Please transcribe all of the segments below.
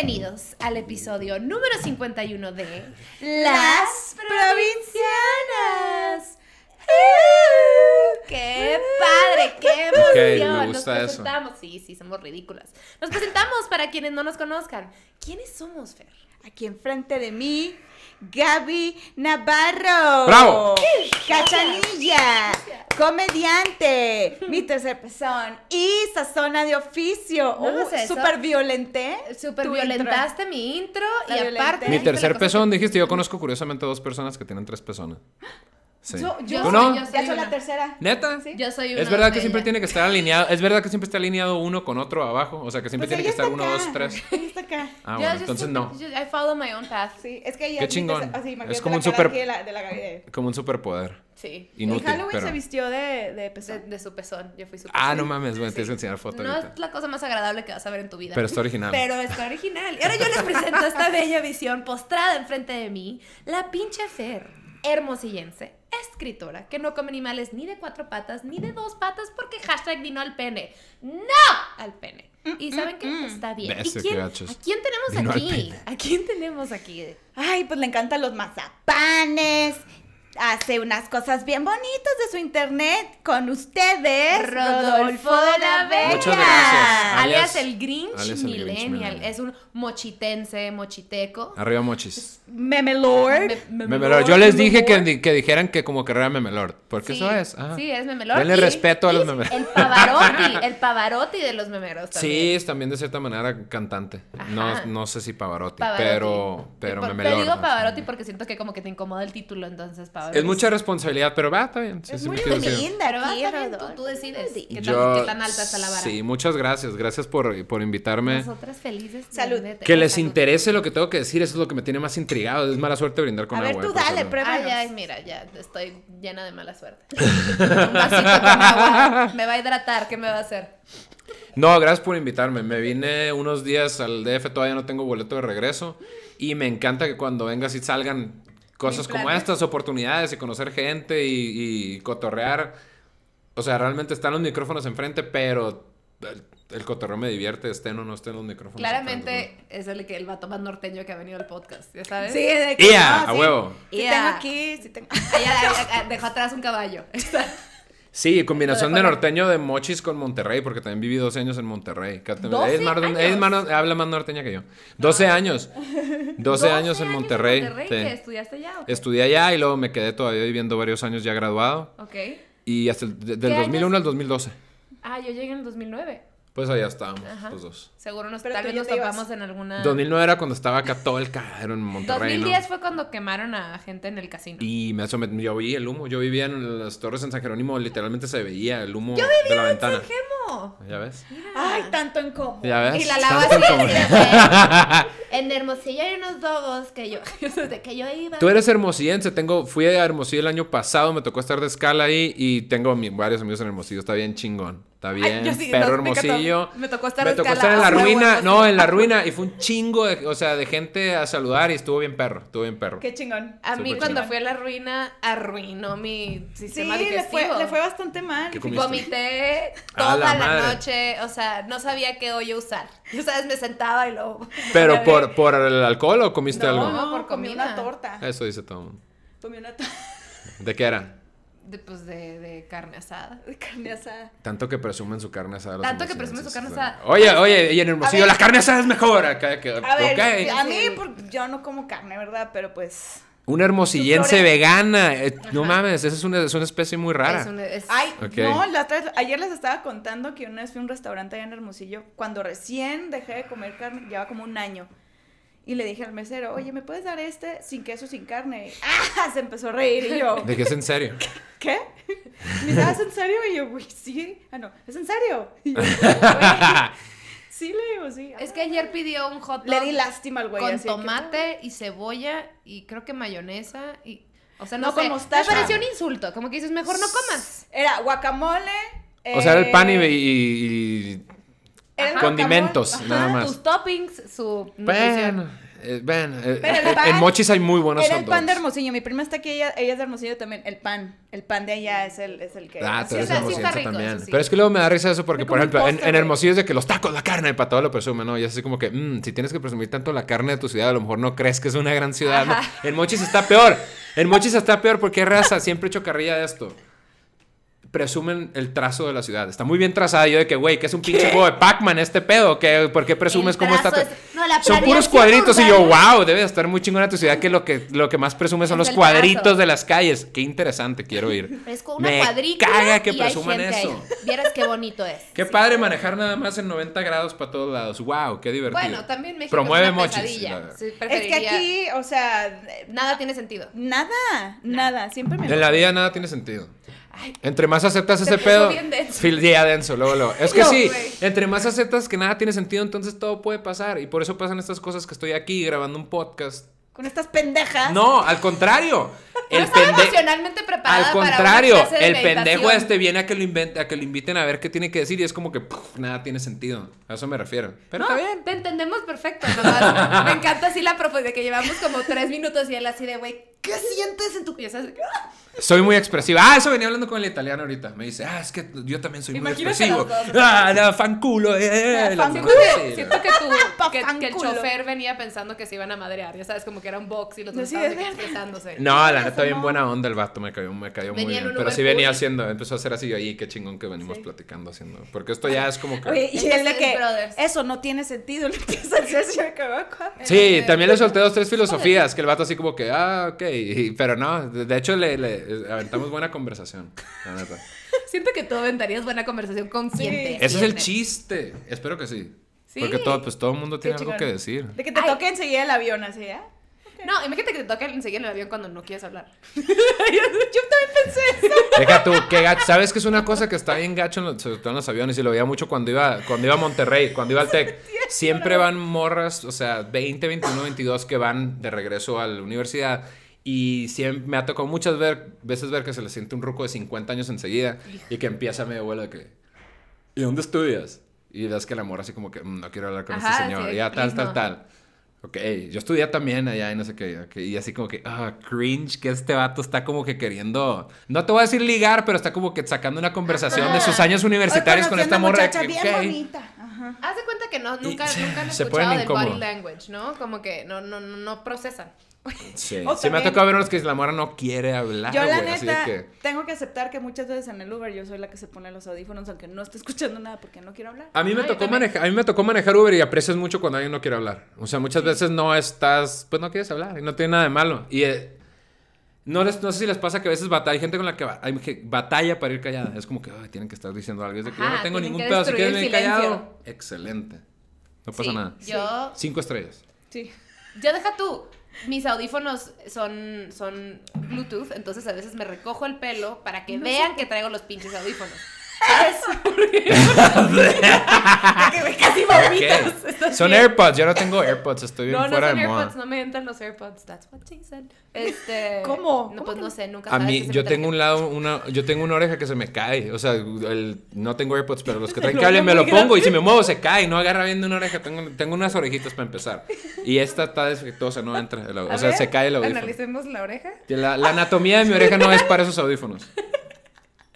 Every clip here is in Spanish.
Bienvenidos al episodio número 51 de Las Provincianas. ¡Qué padre! ¡Qué emoción! me nos gusta eso. presentamos. Sí, sí, somos ridículas. Nos presentamos para quienes no nos conozcan. ¿Quiénes somos, Fer? Aquí enfrente de mí, Gaby Navarro. ¡Bravo! Cachanilla, comediante, mi tercer pezón y sazona de oficio. No, no Uh, sé eso. Súper violenté. Super tu violentaste mi intro La y violenté. aparte. Mi tercer pezón, dijiste, yo conozco curiosamente dos personas que tienen tres pezones. Sí. Yo, yo, ¿Tú no? yo soy ya soy una. la tercera. ¿Neta? Sí. Yo soy una Es verdad que de siempre ellas. tiene que estar alineado, es verdad que siempre está alineado uno con otro abajo, o sea que siempre Pues tiene que ella estar está uno, acá. dos, tres. Ella está acá. Ah, Yo- bueno, yo entonces no. yo- I follow my own path. Sí, es que ella Qué chingón. así, Es como la un super- de la, de la de- Como un superpoder. Sí. Inútil, en Halloween pero... se vistió de, de De, pezón. de su pezón. Yo fui su Ah, pezón. no mames, güey, tienes que enseñar foto No ahorita. es la cosa más agradable que vas a ver en tu vida. Pero está original. Pero está original. Y ahora yo les presento esta bella visión postrada enfrente de mí. La pinche Fer, hermosillense, escritora, que no come animales ni de cuatro patas ni de dos patas porque hashtag vino al pene. ¡No! Al pene. Y ¿saben qué? Está bien. ¿Y quién. ¿A quién tenemos Vino aquí? ¿A quién tenemos aquí? Ay, pues le encantan los mazapanes. Hace unas cosas bien bonitas de su internet con ustedes, Rodolfo de la Vega. Muchas gracias. Alias, Alias- el Grinch alias el Grinch Millennial. Millennial. Es un mochitense, mochiteco. Arriba mochis. Memelord. Me- Memelord. Yo les dije que, que dijeran que como carrera Memelord. Porque Sí, eso es. ajá. Sí, es memelord. Denle y- respeto a los y memeros. El Pavarotti, el Pavarotti de los memeros Sí, también. es también de cierta manera cantante. No, no sé si Pavarotti, Pavarotti. pero, pero por- Memelord. Te digo. Pavarotti porque siento que como que te incomoda el título, entonces Pavarotti. Es mucha responsabilidad, pero va, está bien. Sí, Es sí muy linda Pero va, está bien, tú, decides qué tan, Yo- qué tan alta está la vara. Sí, muchas gracias. Gracias por, por invitarme. Nosotras felices. Salud. de- Que les salud. interese lo que tengo que decir, eso es lo que me tiene más intrigado. Es mala suerte brindar con A ver, agua. tú eh, dale, prueba. Ay, ay, mira, ya estoy llena de mala suerte. Un vasito con agua. Me va a hidratar, ¿qué me va a hacer? No, gracias por invitarme. Me vine unos días al DF, todavía no tengo boleto de regreso. Y me encanta que cuando vengas y salgan cosas como estas, oportunidades y conocer gente y, y cotorrear. O sea, realmente están los micrófonos enfrente, pero el, el cotorreo me divierte, estén o no estén los micrófonos. enfrente, Claramente es el que el vato más norteño que ha venido al podcast, ¿ya sabes? Sí, de. ¡Ia! no, a sí. huevo. Sí Ya. tengo aquí, sí tengo. Allá, allá, dejó atrás un caballo. Sí, combinación de norteño de mochis con Monterrey, porque también viví 12 años en Monterrey. 12 es más- ella es más- habla más norteña que yo. 12 años. 12, años en Monterrey. sí. ¿Que estudiaste allá? o qué? Estudié allá y luego me quedé todavía viviendo varios años ya graduado. Ok. Y hasta el- de- del ¿Qué 2001 años? al 2012. Ah, yo llegué en el 2009. Pues allá estábamos, Ajá. los dos. Seguro nos, Pero tal vez nos ibas. topamos en alguna... 2009 era cuando estaba acá todo el cagadero en Monterrey, 2010 ¿no? fue cuando quemaron a gente en el casino. Y me, eso me- yo vi el humo. Yo vivía en las torres en San Jerónimo, literalmente se veía el humo de la ventana. ¡Gemo! ¿Ya ves? Ay, tanto en común. ¿Ya ves? Y la lava así. como- En Hermosillo hay unos dogos que yo... Desde que yo iba... Tú eres hermosillense, tengo, fui a Hermosillo el año pasado, me tocó estar de escala ahí y tengo mi- varios amigos en Hermosillo, está bien chingón, está bien, yo sí, perro no. Hermosillo. Me tocó estar Me tocó estar en la huevo, ruina, no, en la ruina y fue un chingo, de, o sea, de gente a saludar y estuvo bien perro, estuvo bien perro. Qué chingón. A mí cuando chingón. fui a la ruina, arruinó mi Sí, sistema le digestivo. fue, le fue bastante mal. ¿Qué? Vomité A toda la noche, o sea, no sabía qué hoyo usar. Yo, ¿sabes? Me sentaba y luego... Pero por, por el alcohol o comiste No, algo? no, por comí comida. una torta. Eso dice todo el mundo. Comí una torta ¿De qué era? De, pues de, de carne asada. de carne asada. Tanto que presumen su carne asada. los Tanto que presumen su carne asada. Oye, oye, y en Hermosillo, la carne asada es mejor. Acá, que, A ver, ok. a mí, yo no como carne, ¿verdad? Pero pues. Una hermosillense vegana. eh, no mames, esa es una, es una especie muy rara. Es un- es- Ay, no, la otra vez- ayer les estaba contando que una vez fui a un restaurante allá en Hermosillo, cuando recién dejé de comer carne, lleva como un año. Y le dije al mesero, oye, ¿me puedes dar este sin queso, sin carne? ¡Ah! Se empezó a reír y yo, ¿De qué es en serio? ¿qué? Me dice, "¿Ah, ¿es en serio? Y yo, güey, sí. Ah, no, ¿es en serio? Y yo, "Güey". sí, le digo, sí. Es que ayer pidió un hot dog Le di lástima al güey. con así que, tomate y cebolla y creo que mayonesa y... O sea, no, No, con sé, mostaza. me pareció un insulto, como que dices, mejor no comas. Era guacamole. O sea, era el pan y, eh, y- Ajá. condimentos, nada más. Tus toppings, su. Bueno, Eh, ven, eh, el en- pan- en Mochis hay muy buenos Era hot el pan de. Hermosillo. Mi prima está aquí, ella, ella es de Hermosillo también. El pan. El pan de allá es el, es el que. Ah, tú sí, eres o sea, sí hermosillense está rico, también. sí. Pero es que luego me da risa eso porque, por ejemplo, en, postre, en güey. Hermosillo es de que los tacos, la carne, para todo lo presumen, ¿no? Y es así como que, mm, si tienes que presumir tanto la carne de tu ciudad, a lo mejor no crees que es una gran ciudad, ¿no? En Mochis está peor. En Mochis está peor porque raza, siempre he hecho carrilla de esto. Presumen el trazo de la ciudad. Está muy bien trazada. Yo de que, güey, que es un pinche juego de Pac-Man este pedo. ¿Qué, ¿Por qué presumes cómo está? es- no, son puros cuadritos. Y yo, wow, debe de estar muy chingona tu ciudad que lo que, lo que más presume son Es los cuadritos trazo. de las calles. Qué interesante, quiero ir. Es como una Me cuadrícula caga que y hay presuman gente eso. ahí. Vieras qué bonito es. Qué padre manejar nada más en 90 grados para todos lados. Wow, qué divertido. Bueno, también México Promueve es una mochis. Sí, Es que aquí, o sea, Nada tiene sentido. nada, nada. Siempre me. En la vida nada tiene sentido. Ay, Entre más aceptas Se ese pedo. Fil- ya denso, luego, luego. Es que No, sí, entre más aceptas que nada tiene sentido, entonces todo puede pasar. Y por eso pasan estas cosas que estoy aquí grabando un podcast. Con estas pendejas. No, al contrario. no El estaba pende- emocionalmente preparada Al para una contrario, clase de el pendejo este viene a que lo invente, a que lo inviten a ver qué tiene que decir y es como que puf, nada tiene sentido. A eso me refiero. Pero No, está bien. te entendemos perfecto. nomás me encanta así la de que llevamos como tres minutos y él así de, güey, ¿qué sientes en tu... Esas- Soy muy expresivo. Ah, eso venía hablando con el italiano ahorita. Me dice, ah, es que yo también soy muy expresivo. dos. Ah, la fanculo, eh. la- Siento que, sí, siento que, tú, Pa' que, que el chofer venía pensando que se iban a madrear. Ya sabes, como que era un box y los dos Sí, estaban expresándose. No, la neta, bien buena onda el vato, me cayó, me cayó muy Venía bien. Pero Uber sí venía haciendo, empezó a hacer así, ahí, qué chingón que venimos Sí. platicando haciendo. Porque esto ya es como que... Oye, y él de que brothers. eso no tiene sentido, le empieza a acá. Sí, también le solté dos, tres filosofías, que el vato así como que, ah, ok, y- pero no, de hecho le, le aventamos buena conversación, la neta. Siento que tú aventarías buena conversación con quien Sí. te Ese es el chiste, espero que sí. Sí. Porque todo, pues todo el mundo tiene Qué algo que decir. De que te Ay. toque enseguida el avión, así, ¿eh? No, imagínate que te toque enseguida en el avión cuando no quieres hablar. Yo también pensé eso. Deja tú, que gacho. ¿Sabes que es una cosa que está bien gacho, en los, sobre todo en los aviones? Y lo veía mucho cuando iba, cuando iba a Monterrey, cuando iba al TEC. Siempre van morras, o sea, 20, 21, 22 que van de regreso a la universidad. Y siempre me ha tocado muchas ver- veces ver que se le siente un ruco de 50 años enseguida y que empieza medio vuelo de que, ¿y dónde estudias? Y ves que la morra así como que, "Mm, no quiero hablar con Ajá, este señor. sí, ya, tal, tal, tal. Ok, yo estudié también allá y no sé qué. ok, y así como que, ah, cringe, que este vato está como que queriendo. No te voy a decir ligar, pero está como que sacando una conversación de sus años universitarios Hoy con esta morra. que, bien ok. bonita. Ajá. Haz de cuenta que no, nunca, Y- nunca han se escuchado del body incómodos. language, ¿no? Como que no, no, no, no procesan. Sí, O sí me ha también- tocado ver unos que la morra no quiere hablar. Yo la güey, así de neta que- tengo que aceptar que muchas veces en el Uber yo soy la que se pone los audífonos aunque no esté escuchando nada porque no quiero hablar. A mí me Ah, yo tocó también. manejar, a mí me tocó manejar Uber y aprecias mucho cuando alguien no quiere hablar. O sea, muchas veces no estás, pues no quieres hablar y no tiene nada de malo. Y eh, no, les, no sé si les pasa que a veces batalla, hay gente con la que hay que batalla para ir callada. Es como que ay, tienen que estar diciendo algo. Es de que yo Ajá, no tengo ningún pedo. Si quieres venir callado, excelente. No pasa Sí, nada. Yo, Cinco estrellas. Sí. yo deja tú. Mis audífonos son, son Bluetooth, entonces a veces me recojo el pelo para que vean que traigo los pinches audífonos. Casi vomitas. Ok. ¿Estás Son bien? AirPods. Yo no tengo AirPods. Estoy bien No, no fuera son de moda. AirPods, no me entran los AirPods. That's what she said. Este, ¿Cómo? No, ¿Cómo pues no no? sé, nunca A sabes mí, yo tengo un lado, una, yo tengo una oreja que se me cae. O sea, el, no tengo AirPods, pero los que traen No, cable no, me lo pongo y si me muevo se cae. No agarra bien de una oreja. Tengo, tengo unas orejitas para empezar. Y esta está defectuosa, no entra. el o sea, ver, se cae el audífono. Analicemos la oreja. La, la anatomía de mi oreja no es para esos audífonos.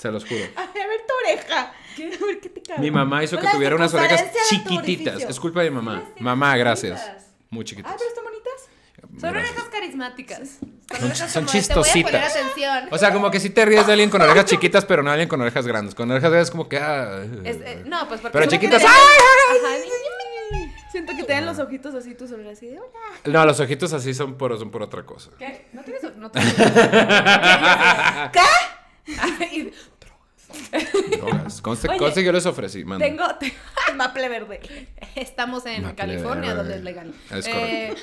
Se los juro. A ver tu oreja. A ver qué te cabe. Mi mamá hizo que La tuviera unas orejas chiquititas. Es culpa de mi mamá. Mamá, gracias. chiquitas. Muy Ah, chiquitas. pero están bonitas. Son Gracias. orejas carismáticas. Son, Son- orejas son como de, Te voy a poner chistositas. atención. O sea, como que si te ríes de alguien con orejas chiquitas, pero no de alguien con orejas grandes. Con orejas grandes como que... ah, Es- eh, no, pues porque Pero chiquitas, grandes. ¡ay, Ajá, ni- ni- ni- Siento que tienen los ojitos así, tus orejas así de hola. No, los ojitos así son por, son por otra cosa. ¿Qué? ¿No tienes? No tienes. Ay, Drogas. Conste, Oye, conste que yo les ofrecí, manda. tengo, te- Maple verde. estamos en Maple California, verde. donde es legal. Es Eh,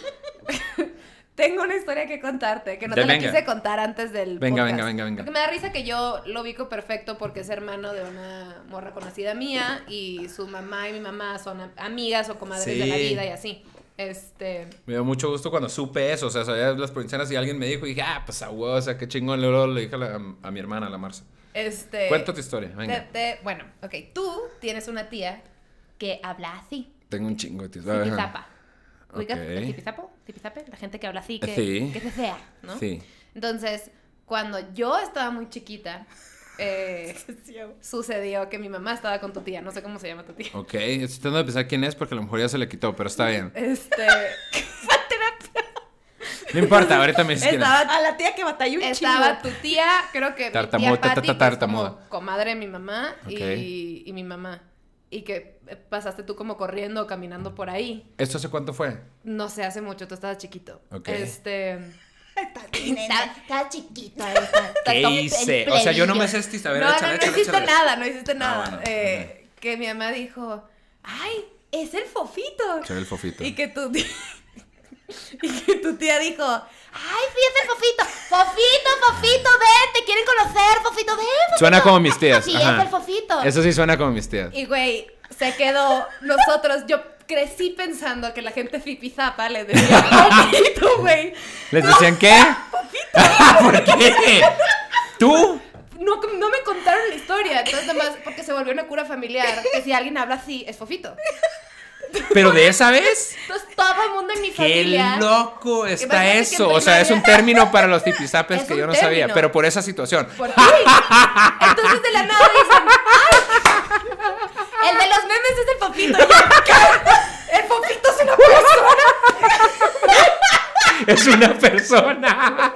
tengo una historia que contarte, que no De- te la quise contar antes del Venga, podcast. venga, venga, venga. Porque me da risa que yo lo ubico perfecto porque es hermano de una morra conocida mía y su mamá y mi mamá son am- amigas o comadres de la vida y así. Este, Me dio mucho gusto cuando supe eso. O sea, sabía las provincianas y alguien me dijo y dije, ah, pues a huevo, o sea, qué chingón. Luego le dije a, la- a mi hermana, a la Marcia. Este. Cuenta tu historia, venga. te- bueno, ok, tú tienes una tía que habla así. Tengo un chingo de tíos. Zipizapa. ¿Ubicas Ok. el zipizapo? tipizape, la gente que habla así, que, Sí. que cecea, ¿no? Sí. Entonces, cuando yo estaba muy chiquita, eh, sucedió que mi mamá estaba con tu tía, no sé cómo se llama tu tía. Ok, estoy tratando de pensar quién es porque a lo mejor ya se le quitó, pero está bien. Este, No importa, ahorita me dices es. estaba A la tía que batalló un Estaba chingo. tu tía, creo que Tartamuda, mi tía que es como comadre de mi mamá y, y mi mamá. Y que pasaste tú como corriendo o caminando por ahí. ¿Esto hace cuánto fue? No sé, hace mucho, tú estabas chiquito. Ok. Este... Está chiquita. ¿Qué hice? O sea, yo no me sé ver, No, no, no hiciste nada, no hiciste Ah, nada. bueno, Eh, Que mi mamá dijo, ay, es el fofito. Échale el fofito. Y que tía, y que tu tía dijo, ay, fíjate fofito. Fofito, fofito, ven, te quieren conocer, fofito, ven. fofito". Suena como mis tías. Sí, ajá. es el fofito. Eso sí suena como mis tías. Y güey, se quedó nosotros, yo crecí pensando que la gente fipizapa le decía fofito, güey. ¿Les decían qué? ¿Por qué? ¿Tú? No, no me contaron la historia, entonces nada más porque se volvió una cura familiar, que si alguien habla así, es fofito. ¿Pero de esa vez? Entonces todo el mundo en mi ¡Qué familia... loco está eso! O sea, es un término para los tipizapes Es que yo no sabía, término. pero por esa situación. Por ti. Entonces de la nada dicen, ¡ay! El de los memes es el yo, ¿qué? El fofito es una persona. ¡Es una persona!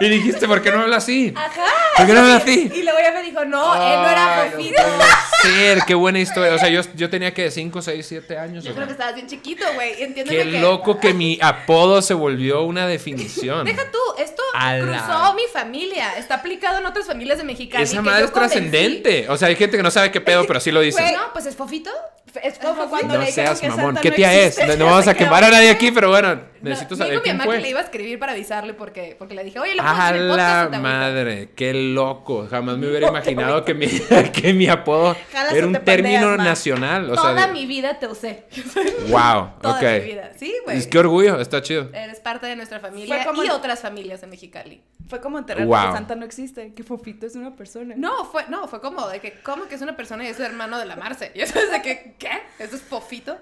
Y dijiste, ¿por qué no habla así? Ajá. ¿Por qué no habla así? Y luego ella me dijo, no, él no era fofito. puede ser, qué buena historia. O sea, yo, yo tenía que 5, 6, 7 años. Yo creo que estabas bien chiquito, güey. Entiendo Qué loco que mi apodo se volvió una definición. Deja tú, esto A la- cruzó mi familia. Está aplicado en otras familias de Mexicali. Esa madre es trascendente. O sea, hay gente que no sabe qué pedo, pero sí lo dice. Güey, no, pues es fofito. Es Como cuando No le seas que mamón. Santa ¿Qué no tía es? No vamos a quemar a nadie aquí, pero bueno, No, necesito dijo saber mi quién mamá que le fue. iba a escribir para avisarle porque, porque le dije, oye, lo puedo A en podcast. la o te agüitas?" madre, qué loco. Jamás me hubiera imaginado que mi, que mi apodo Jalas era un término pandeas, nacional. O sea, Toda de- mi vida te usé. Wow, Toda ok. mi vida. Sí, güey. Es que orgullo, está chido. Eres parte de nuestra familia Fue como y en- otras familias de Mexicali. Fue como enterrar Wow. que Santa no existe, que Fofito es una persona. No, fue, no, fue como de que, ¿cómo que es una persona y es hermano de la Marce? Y eso es de que, ¿qué? ¿Eso es fofito?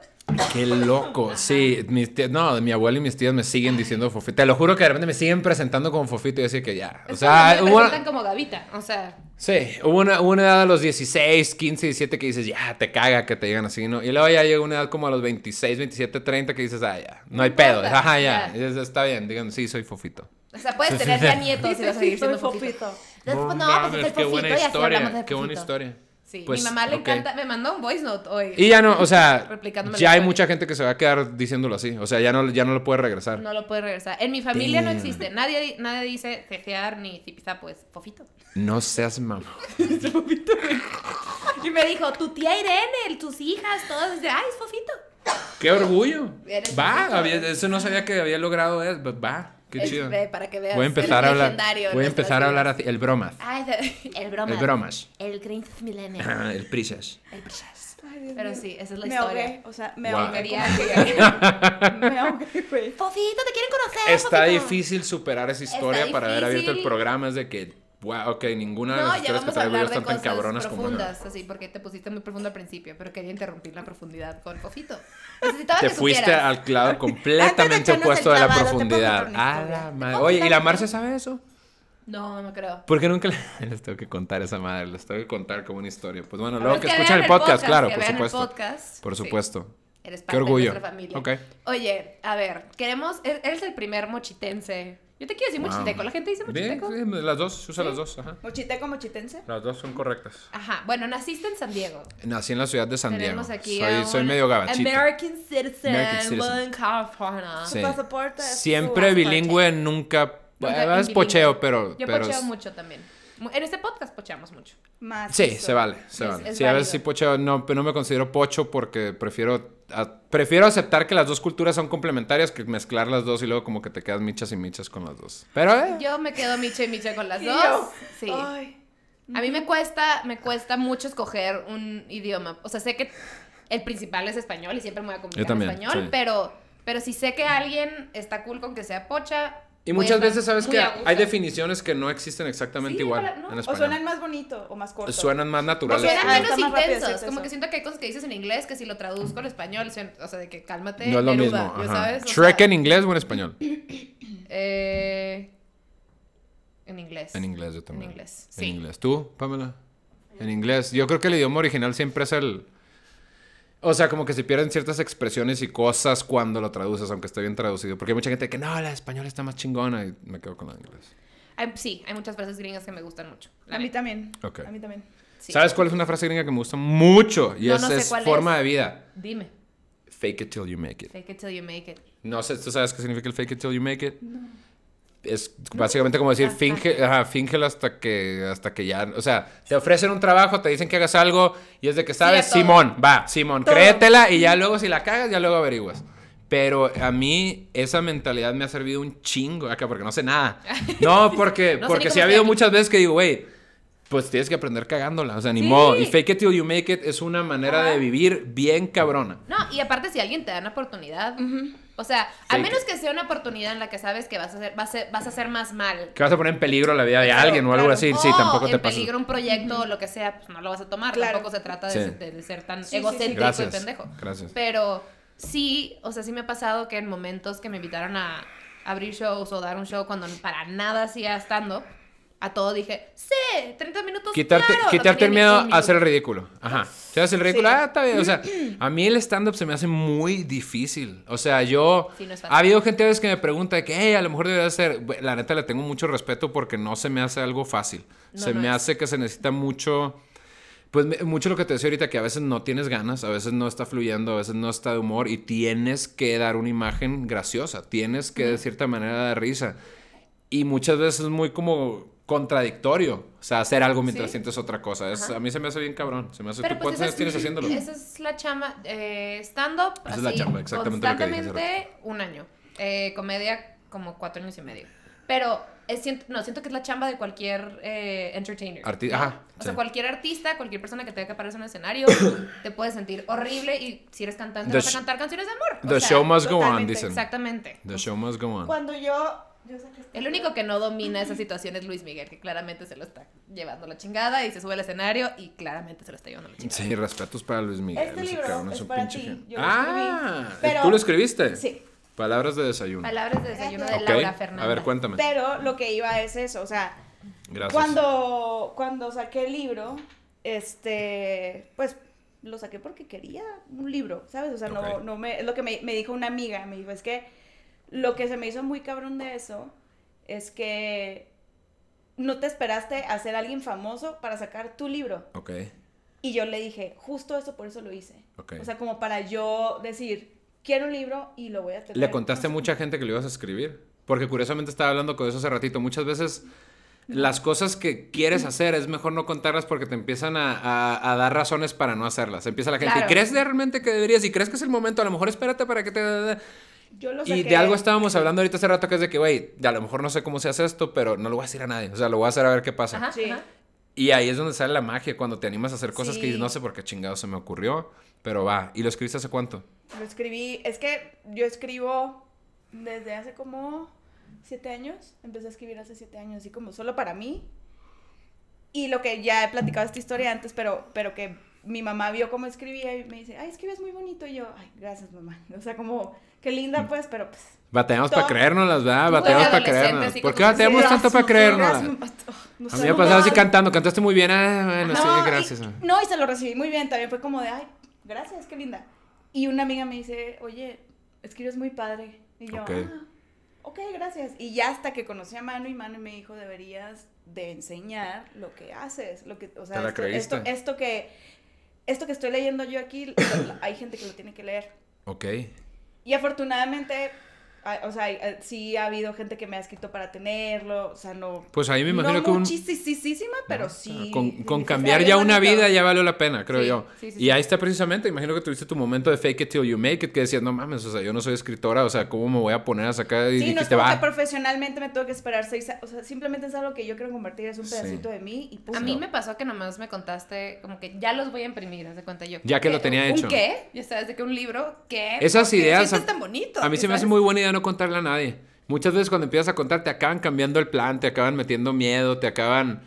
Qué loco. Sí, mis tías, no, mi abuelo y mis tías me siguen diciendo fofito. Te lo juro que de repente me siguen presentando como fofito y así que ya. O Es sea, me presentan como Gavita, o sea... sí, hubo una, una edad a los 16, 15, 17 que dices, ya, te caga que te digan así, ¿no? Y luego ya llega una edad como a los 26, 27, 30 que dices, ah, ya, no, hay pedo. Ajá, ya. ya. Y dices, está bien, digan, sí, soy fofito. O sea, puedes tener ya nietos y vas a seguir siendo fofito. Fofito. Después, no, mames, pues es el qué fofito buena y así hablamos historia, qué buena fofito. historia. Sí, Pues, mi mamá le encanta, me mandó un voice note hoy. Y ya no, o sea, ya hay mucha gente que se va a quedar diciéndolo así. O sea, ya no, ya no lo puede regresar. No lo puede regresar. En mi familia no existe. Nadie, nadie dice cefear ni zipizapo, pues fofito. No seas mamá. Y me dijo, tu tía Irene, tus hijas, todas, dice, ay, es fofito. ¡Qué orgullo! Va, fofito. había- eso no sabía que había logrado eso. Va, qué Es- chido. ve, para que veas Voy a empezar el a hablar. Voy a empezar a hablar así. El bromas. De- el bromas. El bromas. El Green Millennium. Ajá, El prisas. El prisas. Ay, Pero sí, esa es la me historia. ahogué, o sea, me Wow. ahogué. Me ahogué, güey. Fofito, te quieren conocer. Está fofito. difícil superar esa Está historia para haber abierto el programa. Es de que, wow, ok, ninguna de No, las historias que traigo yo están tan cabronas como una. profundas, así, porque te pusiste muy profundo al principio, pero quería interrumpir la profundidad con Fofito. Necesitaba Te que fuiste supieras. al clavo completamente opuesto el de la profundidad. A la ¿Te madre. Oye, ¿y la historia? sabe eso? No, no creo. ¿Por qué nunca le... les tengo que contar esa madre? Les tengo que contar como una historia. Pues bueno, A luego que vean escuchen el podcast, claro, que por vean el supuesto. podcast. Por Sí, supuesto. eres Qué parte orgullo. de nuestra familia. Ok. Oye, a ver, queremos. e- Eres el primer mochitense. Yo te quiero decir Wow. mochiteco. ¿La gente dice mochiteco? sí, las dos, se usa las dos, ajá. Mochiteco, mochitense. Las dos son correctas. Ajá. Bueno, naciste en San Diego. Nací en la ciudad de San Diego. Tenemos aquí soy, medio gabachito. American citizen, American citizen. in California. Sí. pasaporte Siempre su bilingüe, nunca... Nunca es pocheo, pero... Yo pero pocheo mucho también. En este podcast pocheamos mucho. Más Sí, eso. se vale, se Es- vale. es sí, a veces sí pocheo, no, pero no me considero pocho porque prefiero, a- prefiero aceptar que las dos culturas son complementarias que mezclar las dos y luego como que te quedas michas y michas con las dos. Pero, eh, Yo me quedo micha y micha con las Y dos. yo, Sí. Ay, A mí me cuesta, me cuesta mucho escoger un idioma. O sea, sé que el principal es español y siempre me voy a comunicar en español, sí. pero, pero si sé que alguien está cool con que sea pocha, Y muchas veces sabes que hay definiciones que no existen exactamente Sí, igual para- no. en O O español. suenan más bonito o más corto. Suenan más O naturales. suenan Ah, menos intensos. como que siento que hay cosas que dices en inglés que si lo traduzco al español, suena- o sea, de que cálmate, no es lo mismo. ¿ya ajá. sabes? O Shrek sea, en inglés o en español. eh, en inglés. En inglés yo también. En inglés, En sí. inglés. ¿Tú, Pamela? En inglés. Yo creo que el idioma original siempre es el... O sea, como que se pierden ciertas expresiones y cosas cuando lo traduces, aunque esté bien traducido. Porque hay mucha gente que, no, la española está más chingona y me quedo con la inglés. Hay- sí, hay muchas frases gringas que me gustan mucho. la A mí también. Ok. A mí también. Sí. ¿Sabes cuál es una frase gringa que me gusta mucho? Y No, es, no sé es cuál forma es. de vida. Dime. Fake it till you make it. Fake it till you make it. No sé, ¿tú sabes qué significa el fake it till you make it? Es básicamente como decir, finge, ajá, fíngelo hasta que, hasta que ya, o sea, te ofrecen un trabajo, te dicen que hagas algo y es de que sabes. Simón, va, Simón, Todo. créetela y ya luego si la cagas, ya luego averiguas. Pero a mí esa mentalidad me ha servido un chingo acá porque no sé nada. No, porque, No porque sí ha habido muchas veces que digo, güey, pues tienes que aprender cagándola, o sea, ni Sí. modo. Y fake it till you make it es una manera Ajá. de vivir bien cabrona. No, y aparte si alguien te da una oportunidad, o sea, a menos que sea una oportunidad en la que sabes que vas a hacer, vas a, vas a hacer más mal. Que vas a poner en peligro la vida de Claro, alguien o algo claro. así. Sí, tampoco te en pasa. peligro un proyecto o lo que sea, pues no lo vas a tomar. Claro. Tampoco se trata de, Sí. de- de ser tan Sí, sí, sí. egocéntrico Gracias. y pendejo. Gracias. Pero sí, o sea, sí me ha pasado que en momentos que me invitaron a abrir shows o dar un show cuando para nada hacía stand-up, a todo dije, sí, 30 minutos. Quitarte, claro". No quitarte el miedo a hacer el ridículo. Ajá. Si haces el ridículo, Sí. ah, está bien. O sea, a mí el stand-up se me hace muy difícil. O sea, yo. Sí, no ha habido gente a veces que me pregunta de que, hey, a lo mejor debería hacer. La neta le tengo mucho respeto porque no se me hace algo fácil. No, se me es. hace que se necesita mucho. Pues mucho lo que te decía ahorita, que a veces no tienes ganas, a veces no está fluyendo, a veces no está de humor y tienes que dar una imagen graciosa, tienes que de cierta manera dar risa. Y muchas veces es muy como contradictorio, o sea, hacer algo mientras Sí. sientes otra cosa. Es, a mí se me hace bien cabrón, se me hace... Pero ¿Tú pues cuántos esa años es- tienes haciéndolo? Esa es la chamba. Eh, stand-up, Esa es así, la chamba, exactamente lo que dije hace constantemente un año. Eh, comedia, como cuatro años y medio. Pero es, siento, no, siento que es la chamba de cualquier eh, entertainer. Arti- ¿no? ajá, O sea, sí. cualquier artista, cualquier persona que tenga que aparecer en un escenario, te puedes sentir horrible y si eres cantante The vas a cantar canciones de amor. O The sea, show must go on, dicen. Exactamente. The show must go on. Cuando yo. Yo El único que no domina esa situación es Luis Miguel, que claramente se lo está llevando la chingada y se sube al escenario y claramente se lo está llevando la chingada. Sí, respetos para Luis Miguel. Este libro cabrón es un para pinche ti, genio. yo lo ah, pero- ¿tú lo escribiste? Sí. Palabras de desayuno. Palabras de desayuno de Ok, Laura Fernández. a ver, cuéntame. Pero lo que iba es eso, o sea, Gracias. cuando, cuando saqué el libro, este, pues lo saqué porque quería un libro, ¿sabes? O sea, no, no me, es lo que me, me dijo una amiga, me dijo, es que lo que se me hizo muy cabrón de eso es que no te esperaste a ser alguien famoso para sacar tu libro. Ok. Y yo le dije, justo eso, por eso lo hice. Ok. O sea, como para yo decir, quiero un libro y lo voy a tener. ¿Le contaste a mucha gente que lo ibas a escribir? Porque curiosamente estaba hablando con eso hace ratito. Muchas veces las cosas que quieres hacer es mejor no contarlas porque te empiezan a, a- a dar razones para no hacerlas. Empieza la gente, Claro. ¿y crees realmente que deberías? ¿Y crees que es el momento? A lo mejor espérate para que te... Yo lo Y de algo estábamos hablando ahorita hace rato que es de que, güey, a lo mejor no sé cómo se hace esto, pero no lo voy a decir a nadie. O sea, lo voy a hacer a ver qué pasa. Ajá, Sí. ajá. Y ahí es donde sale la magia, cuando te animas a hacer cosas que dices, no sé por qué chingado se me ocurrió, pero va. ¿Y lo escribiste hace cuánto? Lo escribí, es que yo escribo desde hace como siete años, empecé a escribir hace siete años, así como solo para mí. Y lo que ya he platicado esta historia antes, pero, pero que mi mamá vio cómo escribía y me dice, ay, escribes muy bonito. Y yo, ay, gracias, mamá. O sea, como, qué linda, pues, pero pues. Bateamos para creérnoslas, ¿verdad? Bateamos para creérnoslas. ¿Por qué bateamos tanto para creérnoslas? No A mí me pasaba así cantando, cantaste muy bien, ah, bueno, sí, No, gracias. y- no, y se lo recibí muy bien. También fue como de, ay, gracias, qué linda. Y una amiga me dice, oye, escribes muy padre. Y yo, Ok. ah, ok, gracias. Y ya hasta que conocí a Manu y Manu me dijo, deberías de enseñar lo que haces. Lo que, o sea, Te la esto, esto, esto que, esto que estoy leyendo yo aquí, hay gente que lo tiene que leer. Ok. Y afortunadamente, o sea, eh, sí ha habido gente que me ha escrito para tenerlo, o sea, no... Pues ahí me imagino no que un... muchísima, pero No, sí. Con, cambiar ya una vida ya valió la pena, creo Sí, yo. sí, sí, y sí. ahí está precisamente, imagino que tuviste tu momento de fake it till you make it, que decías, no mames, o sea, yo no soy escritora, o sea, ¿cómo me voy a poner a sacar y Sí, no es como que va? profesionalmente me tuve que esperar seis. O sea, simplemente es algo que yo quiero convertir, es un Sí. pedacito de mí y punto. A mí me pasó que nomás me contaste como que ya los voy a imprimir, haz de cuenta yo. Ya que lo tenía ¿Un hecho. qué? Ya sabes, de que un libro, ¿qué? Esas ¿Por qué ideas, sientes tan bonito? A mí se me hace muy buena idea no contarle a nadie. Muchas veces cuando empiezas a contar te acaban cambiando el plan, te acaban metiendo miedo, te acaban...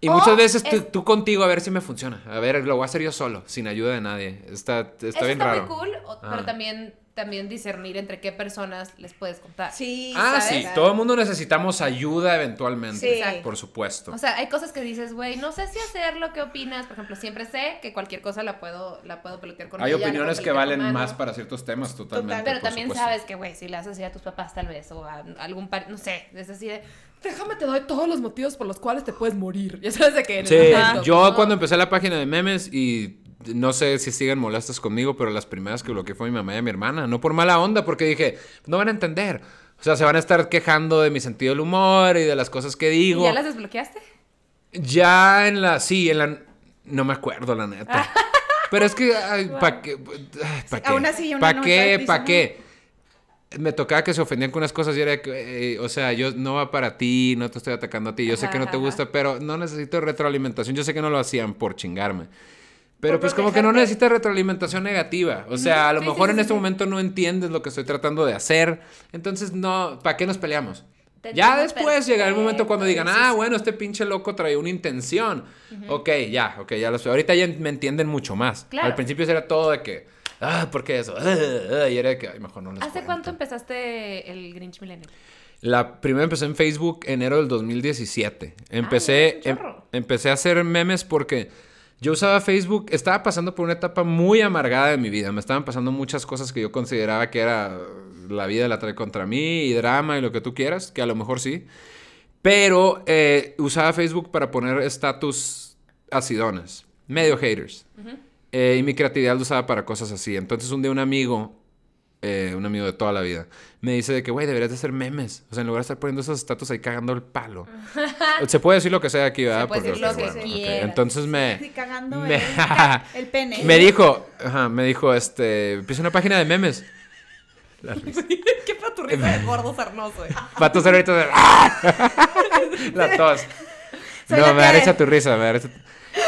Y muchas O veces tú, es- tú contigo a ver si me funciona. A ver, lo voy a hacer yo solo, sin ayuda de nadie. Está, está Eso bien está raro. muy cool, Ah. pero también, también discernir entre qué personas les puedes contar. Sí, Ah, ¿sabes? sí, todo el mundo necesitamos ayuda eventualmente, Sí. Por supuesto. O sea, hay cosas que dices, güey, no sé si hacerlo, ¿qué opinas? Por ejemplo, siempre sé que cualquier cosa la puedo, la puedo pelotear con Hay ella, opiniones que valen más para ciertos temas, totalmente. Total. Pero por también supuesto. sabes que, güey, si le haces así a tus papás tal vez, o a algún par, no sé, es así de, déjame te doy todos los motivos por los cuales te puedes morir. Ya sabes de qué. Sí, momento, yo ¿no? cuando empecé la página de memes y no sé si siguen molestas conmigo, pero las primeras que bloqueé fue mi mamá y mi hermana. No por mala onda, porque dije, no van a entender. O sea, se van a estar quejando de mi sentido del humor y de las cosas que ¿Y digo. ya las desbloqueaste? Ya en la, sí, en la, no me acuerdo la neta. Pero es que, ¿para qué? ¿Para qué? Aún así, una ¿Para qué? ¿Para qué? Me tocaba que se ofendían con unas cosas y era que, eh, o sea, yo no va para ti, no te estoy atacando a ti, yo sé que no te Ajá, gusta, pero no necesito retroalimentación. Yo sé que no lo hacían por chingarme. Pero pues como que no necesitas retroalimentación negativa. O sea, a lo Sí, mejor sí, en sí, este sí. momento no entiendes lo que estoy tratando de hacer. Entonces, no, ¿para qué nos peleamos? Te Ya después llegará el momento cuando digan, ah, bueno, este pinche loco trae una intención. Ok, ya, ok, ya lo sé. Ahorita ya me entienden mucho más. Claro. Al principio era todo de que, ah, ¿por qué eso? Ah, ah, y era que, ay, mejor no les ¿Hace cuento". cuánto empezaste el Grinch Millennial? La primera empecé en Facebook enero del 2017. Empecé, un em- empecé a hacer memes porque yo usaba Facebook, estaba pasando por una etapa muy amargada de mi vida. Me estaban pasando muchas cosas que yo consideraba que era la vida la trae contra mí y drama y lo que tú quieras, que a lo mejor sí. Pero eh, usaba Facebook para poner estatus acidones, medio haters. Eh, y mi creatividad lo usaba para cosas así. Entonces un día un amigo, eh, un amigo de toda la vida, me dice de que, güey, deberías de hacer memes. O sea, en lugar de estar poniendo esos estatus ahí cagando el palo. Se puede decir lo que sea aquí, ¿verdad? puede Porque, decir lo pues, que bueno. Entonces me... Sí, cagando Me- el, el pene. Me dijo, ajá, me dijo, este, empieza una página de memes. La risa. ¿Qué tu risa de gordo sarnoso? Va a toser ahorita de... La tos. Soy no, la me da tu risa, me da risa.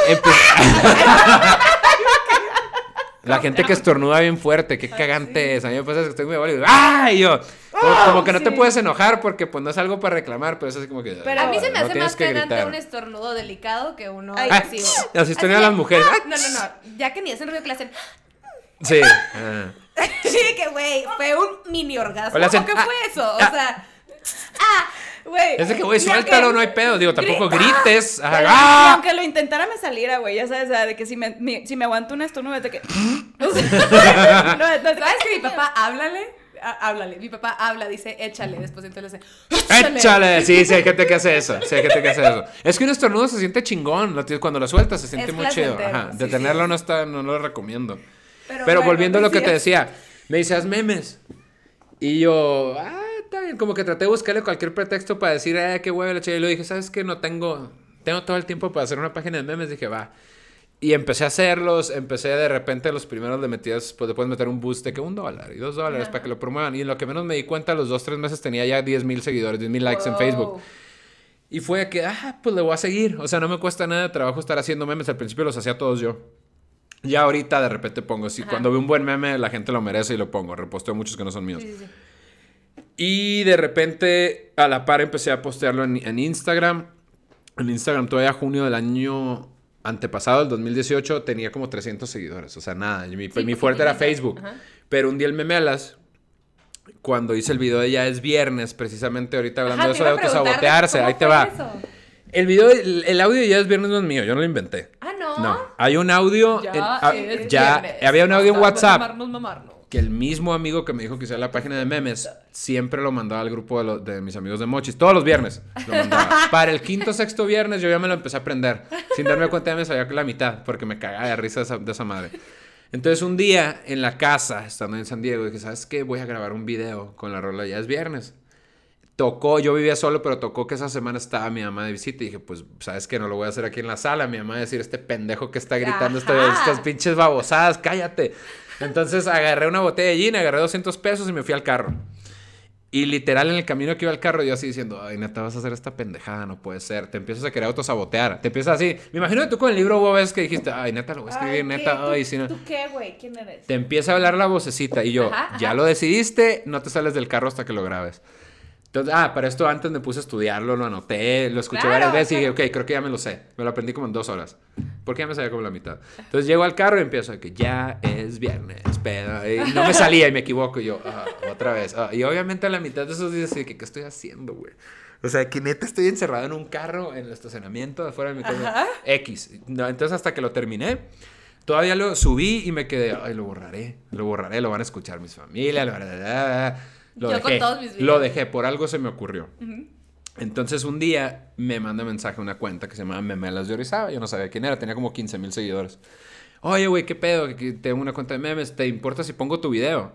Empe- La gente que estornuda bien fuerte, qué cagante es. A mí me pasa que estoy muy digo, ¡ah! Y yo, como, como que no te sí. puedes enojar porque pues no es algo para reclamar, pero es así como que... Pero- A mí se me no hace más que cagante gritar. un estornudo delicado que uno Ay. Ah, agresivo. así estornudan de, las mujeres. "Ah", No, no, no. Ya que ni hacen ruido que le hacen. Sí. ah. Sí, que güey, fue un mini orgasmo. Hacen, ¿O qué "Ah, fue eso? O ah". sea. Ah, Güey. Es de que, güey, suéltalo, aunque- no hay pedo. Digo, tampoco Grita. grites. Pero, ¡ah! aunque lo intentara me saliera, güey, ya sabes, o sea, de que si me, mi- si me aguanto un estornudo, es de que... No, ¿Sabes que mi papá, háblale? Háblale. Mi papá habla, dice, échale. Después entonces le hace, ¡Échale! Sí, sí, hay gente que hace eso. Sí, hay gente que hace eso. Es que un estornudo se siente chingón. Cuando lo sueltas se siente Es muy chido. Ajá. sí, Detenerlo sí. no está, no lo recomiendo. Pero, Pero bueno, volviendo a lo que te decía, me dice, haz memes. Y yo, ah, está bien. Como que traté de buscarle cualquier pretexto para decir, ah, qué huevo la chava. Y luego dije, ¿sabes qué? No tengo, tengo todo el tiempo para hacer una página de memes. Dije, va. Y empecé a hacerlos, empecé de repente los primeros le metías, pues le puedes meter un boost de que un dólar y dos dólares Ajá. para que lo promuevan. Y en lo que menos me di cuenta, los dos, tres meses tenía ya 10 mil seguidores, 10 mil likes en Wow. Facebook. Y fue que, ah, pues le voy a seguir. O sea, no me cuesta nada de trabajo estar haciendo memes. Al principio los hacía todos yo. Ya ahorita de repente pongo, si Ajá. cuando veo un buen meme, la gente lo merece y lo pongo. Reposteo muchos que no son míos. Sí, sí, sí. Y de repente, a la par, empecé a postearlo en, en Instagram. En Instagram, todavía junio del año antepasado, el 2018, tenía como 300 seguidores. O sea, nada. Mi, Sí, mi fuerte era. Facebook. Ajá. Pero un día el memelas, cuando hice el video de Ya es Viernes, precisamente ahorita hablando Ajá, de eso de autosabotearse, ahí te va. eso. El video, el, el audio de Ya es Viernes no es mío, yo no lo inventé. Ah, no. No, hay un audio. Ya, en- ah, es ya viernes. había un audio en WhatsApp mamarnos, mamarnos. Que el mismo amigo que me dijo que hiciera la página de memes siempre lo mandaba al grupo de, lo- de mis amigos de Mochis. Todos los viernes lo mandaba. Para el quinto sexto viernes yo ya me lo empecé a aprender. Sin darme cuenta ya me sabía la mitad porque me cagaba de risa de esa, de esa madre. Entonces un día en la casa, estando en San Diego, dije, ¿sabes qué? Voy a grabar un video con la rola Ya es viernes. Tocó, yo vivía solo, pero tocó que esa semana estaba mi mamá de visita y dije, pues, ¿sabes qué? No lo voy a hacer aquí en la sala. Mi mamá va a decir, este pendejo que está gritando este- estas pinches babosadas, cállate. Entonces agarré una botella de gin, agarré 200 pesos y me fui al carro. Y literal en el camino que iba al carro yo así diciendo, ay, neta, vas a hacer esta pendejada, no puede ser. Te empiezas a querer autosabotear. Te empiezas así. Me imagino que tú con el libro vos ves que dijiste, ay, neta, lo voy a escribir, neta, ¿Tú- ay, si no. ¿Tú qué, güey? ¿Quién eres? Te empieza a hablar la vocecita y yo, Ajá, ya lo decidiste, no te sales del carro hasta que lo grabes. Entonces, ah, para esto antes me puse a estudiarlo, lo anoté, lo escuché Claro, varias veces y dije, claro. ok, creo que ya me lo sé. Me lo aprendí como en dos horas. Porque ya me sabía como la mitad. Entonces llego al carro y empiezo a que ya es viernes. Y no me salía y me equivoco. Y yo, ah, otra vez. ah. Y obviamente a la mitad de esos días, que, ¿qué estoy haciendo, güey? O sea, que neta estoy encerrado en un carro en el estacionamiento afuera de mi casa. X. No, entonces hasta que lo terminé, todavía lo subí y me quedé, ay, lo borraré, lo borraré, lo van a escuchar mis familias, lo, lo Yo con dejé. todos mis videos. Lo dejé, por algo se me ocurrió. Entonces un día me manda mensaje una cuenta que se llama Memelas de Orizaba. Yo no sabía quién era, tenía como 15 mil seguidores. Oye, güey, ¿qué pedo? Que tengo una cuenta de memes. ¿Te importa si pongo tu video?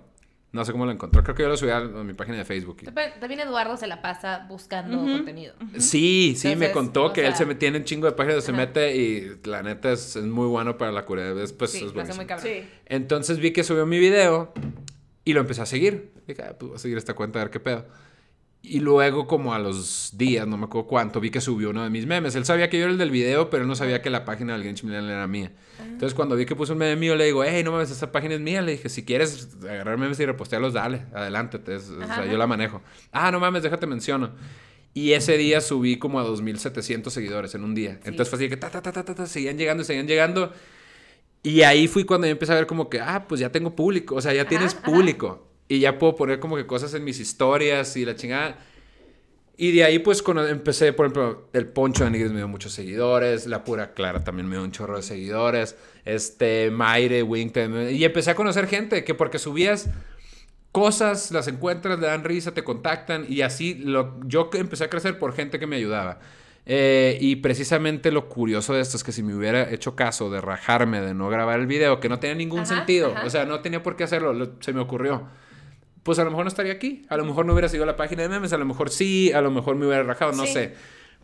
No sé cómo lo encontró. Creo que yo lo subí a, a mi página de Facebook. También Eduardo se la pasa buscando contenido. Sí, sí, me contó que él se metía en un chingo de páginas, se Ajá. mete y la neta es, es muy bueno para la cura. Sí, es lo hace buenísimo. muy cabrón. Sí. Entonces vi que subió mi video y lo empecé a seguir. Dije, ah, pues voy a seguir esta cuenta a ver qué pedo. Y luego, como a los días, no me acuerdo cuánto, vi que subió uno de mis memes. Él sabía que yo era el del video, pero él no sabía que la página del Grinch Millennial era mía. Entonces, cuando vi que puso un meme mío, le digo, hey, no mames, esa página es mía. Le dije, si quieres agarrar memes y repostearlos, dale, adelante. te- es- o sea, Ajá. yo la manejo. Ah, no mames, déjate menciono. Y ese día subí como a 2.700 seguidores en un día. Entonces fue así que ta, ta, ta, ta, ta, ta, seguían llegando y seguían llegando. Y ahí fui cuando yo empecé a ver como que, ah, pues ya tengo público, o sea, ya tienes ajá. Y ya puedo poner como que cosas en mis historias y la chingada. Y de ahí pues cuando empecé, por ejemplo, el Poncho de Nigris me dio muchos seguidores, la Pura Clara también me dio un chorro de seguidores, este, Maire, Wink, también- y empecé a conocer gente que porque subías cosas, las encuentras, le dan risa, te contactan y así lo, yo empecé a crecer por gente que me ayudaba. Eh, y precisamente lo curioso de esto es que si me hubiera hecho caso de rajarme, de no grabar el video, que no tenía ningún Ajá, sentido, ajá. o sea, no tenía por qué hacerlo, lo- se me ocurrió. Pues a lo mejor no estaría aquí, a lo mejor no hubiera sido la página de memes, a lo mejor sí, a lo mejor me hubiera rajado, no Sí. sé.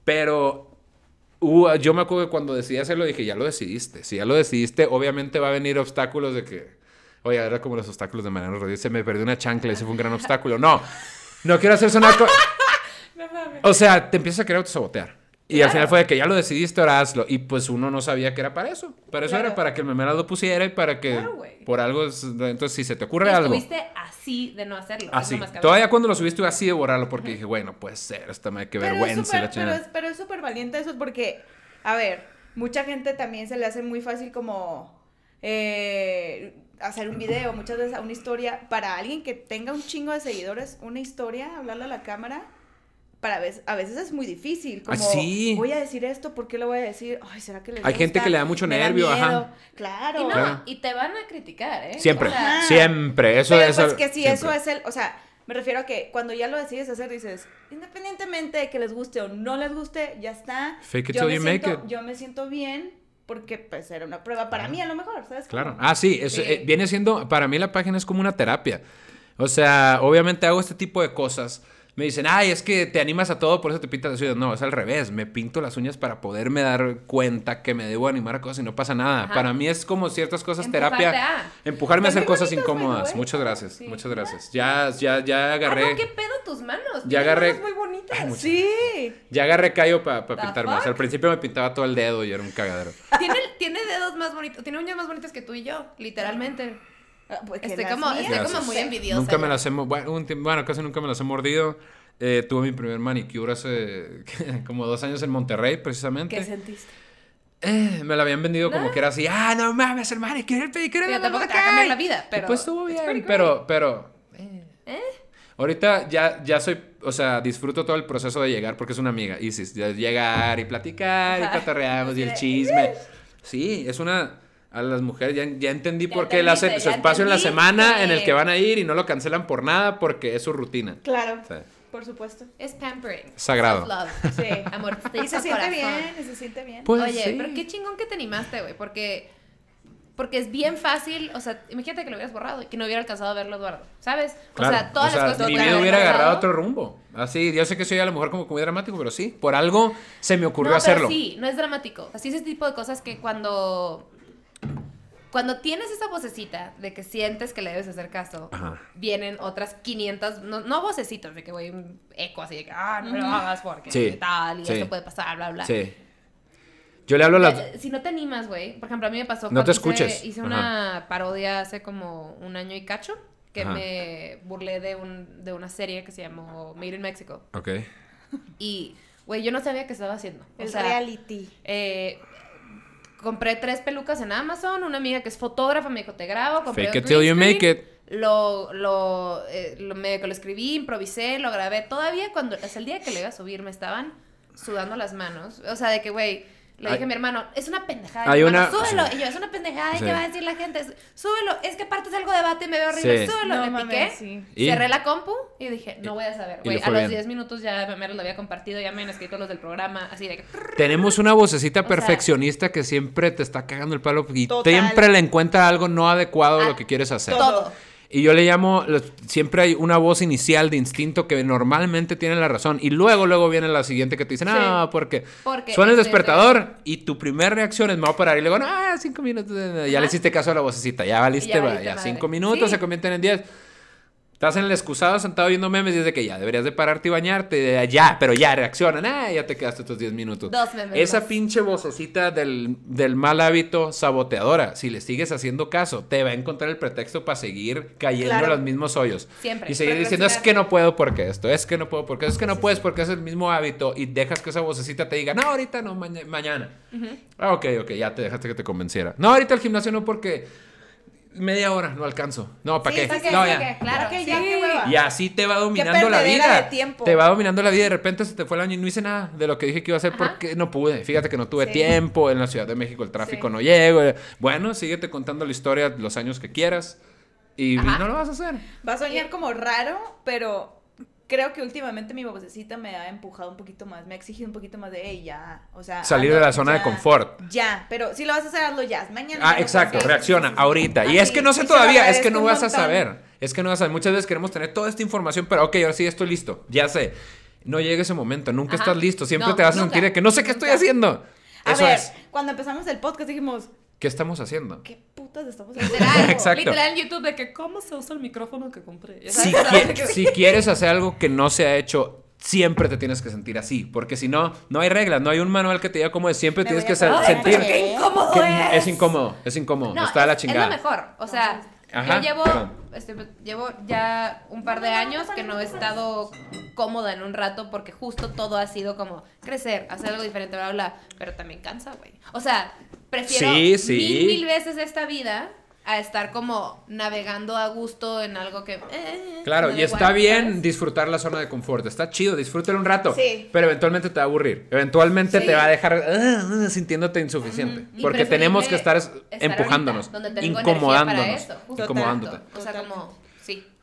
Pero yo me acuerdo que cuando decidí hacerlo dije, ya lo decidiste. Si ya lo decidiste, obviamente va a venir obstáculos de que, oye, era como los obstáculos de Mariano Rodríguez, se me perdió una chancla ese fue un gran obstáculo. No, no quiero hacer sonar... co- o sea, te empiezas a querer autosabotear. Y al final fue de que ya lo decidiste, ahora hazlo. Y pues uno no sabía que era para eso. Para eso Claro. era para que el memela lo pusiera y para que Claro, por algo... es- Entonces, si se te ocurre algo... estuviste así de no hacerlo. Así. lo. Todavía cuando lo subiste así de borrarlo porque dije, bueno, puede ser, esta madre, qué Pero vergüenza. la es, pero es súper valiente eso porque, a ver, mucha gente también se le hace muy fácil como eh, hacer un video, muchas veces una historia, para alguien que tenga un chingo de seguidores, una historia, hablarle a la cámara, para veces, a veces es muy difícil, como Ah, sí. voy a decir esto, ¿por qué lo voy a decir? Ay, ¿será que les Hay gente que le da mucho Me nervio, ajá. miedo. Claro. Y no, Claro. y te van a criticar, ¿eh? Siempre, O sea, siempre. Eso, Pero eso, pues que si siempre. eso es el, o sea, me refiero a que cuando ya lo decides hacer, dices, independientemente de que les guste o no les guste, ya está. Fake it yo till you make it. Yo me siento bien porque pues era una prueba para mí a lo mejor, ¿sabes? Claro. cómo? Ah, sí, eso, Sí. eh, viene siendo, para mí la página es como una terapia. O sea, obviamente hago este tipo de cosas. Me dicen, ay, es que te animas a todo, por eso te pintas las uñas. No, es al revés. Me pinto las uñas para poderme dar cuenta que me debo animar a cosas y no pasa nada. Ajá. Para mí es como ciertas cosas Empujarte terapia. a. Empujarme a hacer cosas incómodas. way. Muchas gracias, Sí. muchas gracias. Ya, ya, ya Ah, agarré. no, ¿qué pedo tus manos? Ya agarré- manos muy bonitas. Ay, Sí. Ya agarré callo para The pintarme. Al fuck? principio me pintaba todo el dedo y era un cagadero. Tiene, tiene dedos más bonitos, tiene uñas más bonitas que tú y yo, literalmente. Ah, pues Estoy como, estoy como muy envidiosa. Nunca me las he... Bueno, un tiempo- bueno, casi nunca me las he mordido. Eh, tuve mi primer manicure hace como dos años en Monterrey, precisamente. ¿Qué sentiste? Eh, me la habían vendido como No. que era así, ah, no mames, el manicure, el pedicure, la tampoco te va a cambiar cae". la vida, pero Pues estuvo bien, pero, pero... eh. ¿Eh? Ahorita ya, ya soy, o sea, disfruto todo el proceso de llegar porque es una amiga, Isis, de llegar y platicar y cotorreamos y el chisme. Sí, es una... A las mujeres ya, ya entendí Ya por qué él hace entendiste, su espacio en la semana en el que van a ir y no lo cancelan por nada porque es su rutina. Claro, por supuesto. Es pampering. Sagrado. Sí. Amor, Y se siente bien, y se siente bien. Pues Oye, sí. pero qué chingón que te animaste, güey, porque porque es bien fácil, o sea, imagínate que lo hubieras borrado y que no hubiera alcanzado a verlo Eduardo, ¿sabes? Claro, o sea, todas las cosas que mi vida hubiera agarrado otro rumbo. Así, yo sé que soy a lo mejor como muy dramático, pero sí, por algo se me ocurrió no, hacerlo. Pero sí, no es dramático. Así ese tipo de cosas que cuando cuando tienes esa vocecita de que sientes que le debes hacer caso, Ajá. vienen otras 500, no, no vocecitas de que voy un eco así de que, ah, no lo hagas porque Sí, tal, y sí. esto puede pasar, bla, bla. Sí. Yo le hablo a las... Eh, Si no te animas, güey. Por ejemplo, a mí me pasó No te cuando hice- escuches. hice, una parodia hace como un año y cacho, que Ajá. me burlé de, un, de una serie que se llamó Made in Mexico. Ok. Y, güey, yo no sabía qué estaba haciendo. O El sea, reality. eh, compré tres pelucas en Amazon. Una amiga que es fotógrafa me dijo, te grabo. Compré Fake it till you make it. Lo, lo, eh, lo, medio que lo escribí, improvisé, lo grabé. Todavía cuando, hasta el día que le iba a subir, me estaban sudando las manos. O sea, de que, güey, le dije a mi hermano, es una pendejada. hay Mi hermano, una- Súbelo. sí. Y yo, es una pendejada. ¿y Sí. ¿Qué va a decir la gente? Súbelo. Es que aparte es algo debate y me veo horrible. Sí. Súbelo. No le mames, piqué. Cerré la compu y dije, no voy a saber. Güey, a los bien. 10 minutos ya me lo había compartido, ya me han escrito los del programa, así de que... Tenemos una vocecita O sea- perfeccionista que siempre te está cagando el palo y Total. siempre le encuentra algo no adecuado a lo Ah, que quieres hacer. Todo. Y yo le llamo, siempre hay una voz inicial de instinto que normalmente tiene la razón. Y luego, luego viene la siguiente que te dice, no, porque, Porque suena el este, despertador y tu primera reacción es, me voy a parar. Y luego, no, ah, cinco minutos. Ya le hiciste caso a la vocecita, ya valiste, Ya valiste cinco minutos Sí. se convierten en diez. Estás en el excusado sentado viendo memes y es de que ya deberías de pararte y bañarte. Ya, pero ya reaccionan. Ah, ya te quedaste tus 10 minutos. Dos memes Esa más. pinche vocecita del, del mal hábito saboteadora, si le sigues haciendo caso, te va a encontrar el pretexto para seguir cayendo Claro. en los mismos hoyos. Siempre. Y seguir diciendo, es que no puedo porque esto, es que no puedo porque es que no puedes porque es el mismo hábito y dejas que esa vocecita te diga, no, ahorita no, maña- mañana. Ah, ok, ok, ya te dejaste que te convenciera. No, ahorita el gimnasio no porque media hora no alcanzo. No, ¿para Sí, qué? ¿para qué? No, Sí, ya. que, claro. ¿Para qué? sí. Ya, qué hueva. Y así te va dominando la vida. de tiempo. Te va dominando la vida y de repente se te fue el año y no hice nada de lo que dije que iba a hacer Ajá. porque no pude. Fíjate que no tuve Sí. tiempo. En la Ciudad de México el tráfico Sí. no llego. Bueno, síguete contando la historia los años que quieras y, Ajá. no lo vas a hacer. Va a soñar como raro, pero creo que últimamente mi vocecita me ha empujado un poquito más, me ha exigido un poquito más de, hey, ya, o sea... Salir de la zona de confort. Ya, pero si lo vas a hacer, hazlo ya, mañana. Ah, ya exacto, reacciona ahorita. Y es que no sé todavía, es que no vas a saber. Es que no vas a saber. Muchas veces queremos tener toda esta información, pero ok, ahora sí estoy listo. Ya sé. No llega ese momento, nunca Ajá. estás listo. Siempre No, te vas a sentir de que no sé qué estoy haciendo. A Eso ver, es. cuando empezamos el podcast dijimos, ¿Qué estamos haciendo? ¿qué putas estamos haciendo? Literal, Exacto. literal en YouTube de que cómo se usa el micrófono que compré. Si, sabes, qui- de que- si quieres hacer algo que no se ha hecho, siempre te tienes que sentir así. Porque si no, no hay reglas, no hay un manual que te diga cómo es. Siempre Me tienes que se- sentir. qué incómodo que es. es incómodo, es incómodo. No, está de la es- chingada. Es lo mejor. O sea, Ajá, yo llevo, este, llevo ya un par de años que no he estado cómoda en un rato porque justo todo ha sido como crecer, hacer algo diferente, bla, bla, bla. Pero también cansa, güey. O sea, prefiero Sí, sí. mil, mil veces esta vida a estar como navegando a gusto en algo que... eh, Claro, y está bien ¿sabes? disfrutar la zona de confort. Está chido, disfrútalo un rato. Sí. Pero eventualmente te va a aburrir. Eventualmente Sí. te va a dejar ah, sintiéndote insuficiente. Porque tenemos que estar, empujándonos, ahorita, donde tengo energía para incomodándonos. eso, incomodándote. O sea, como...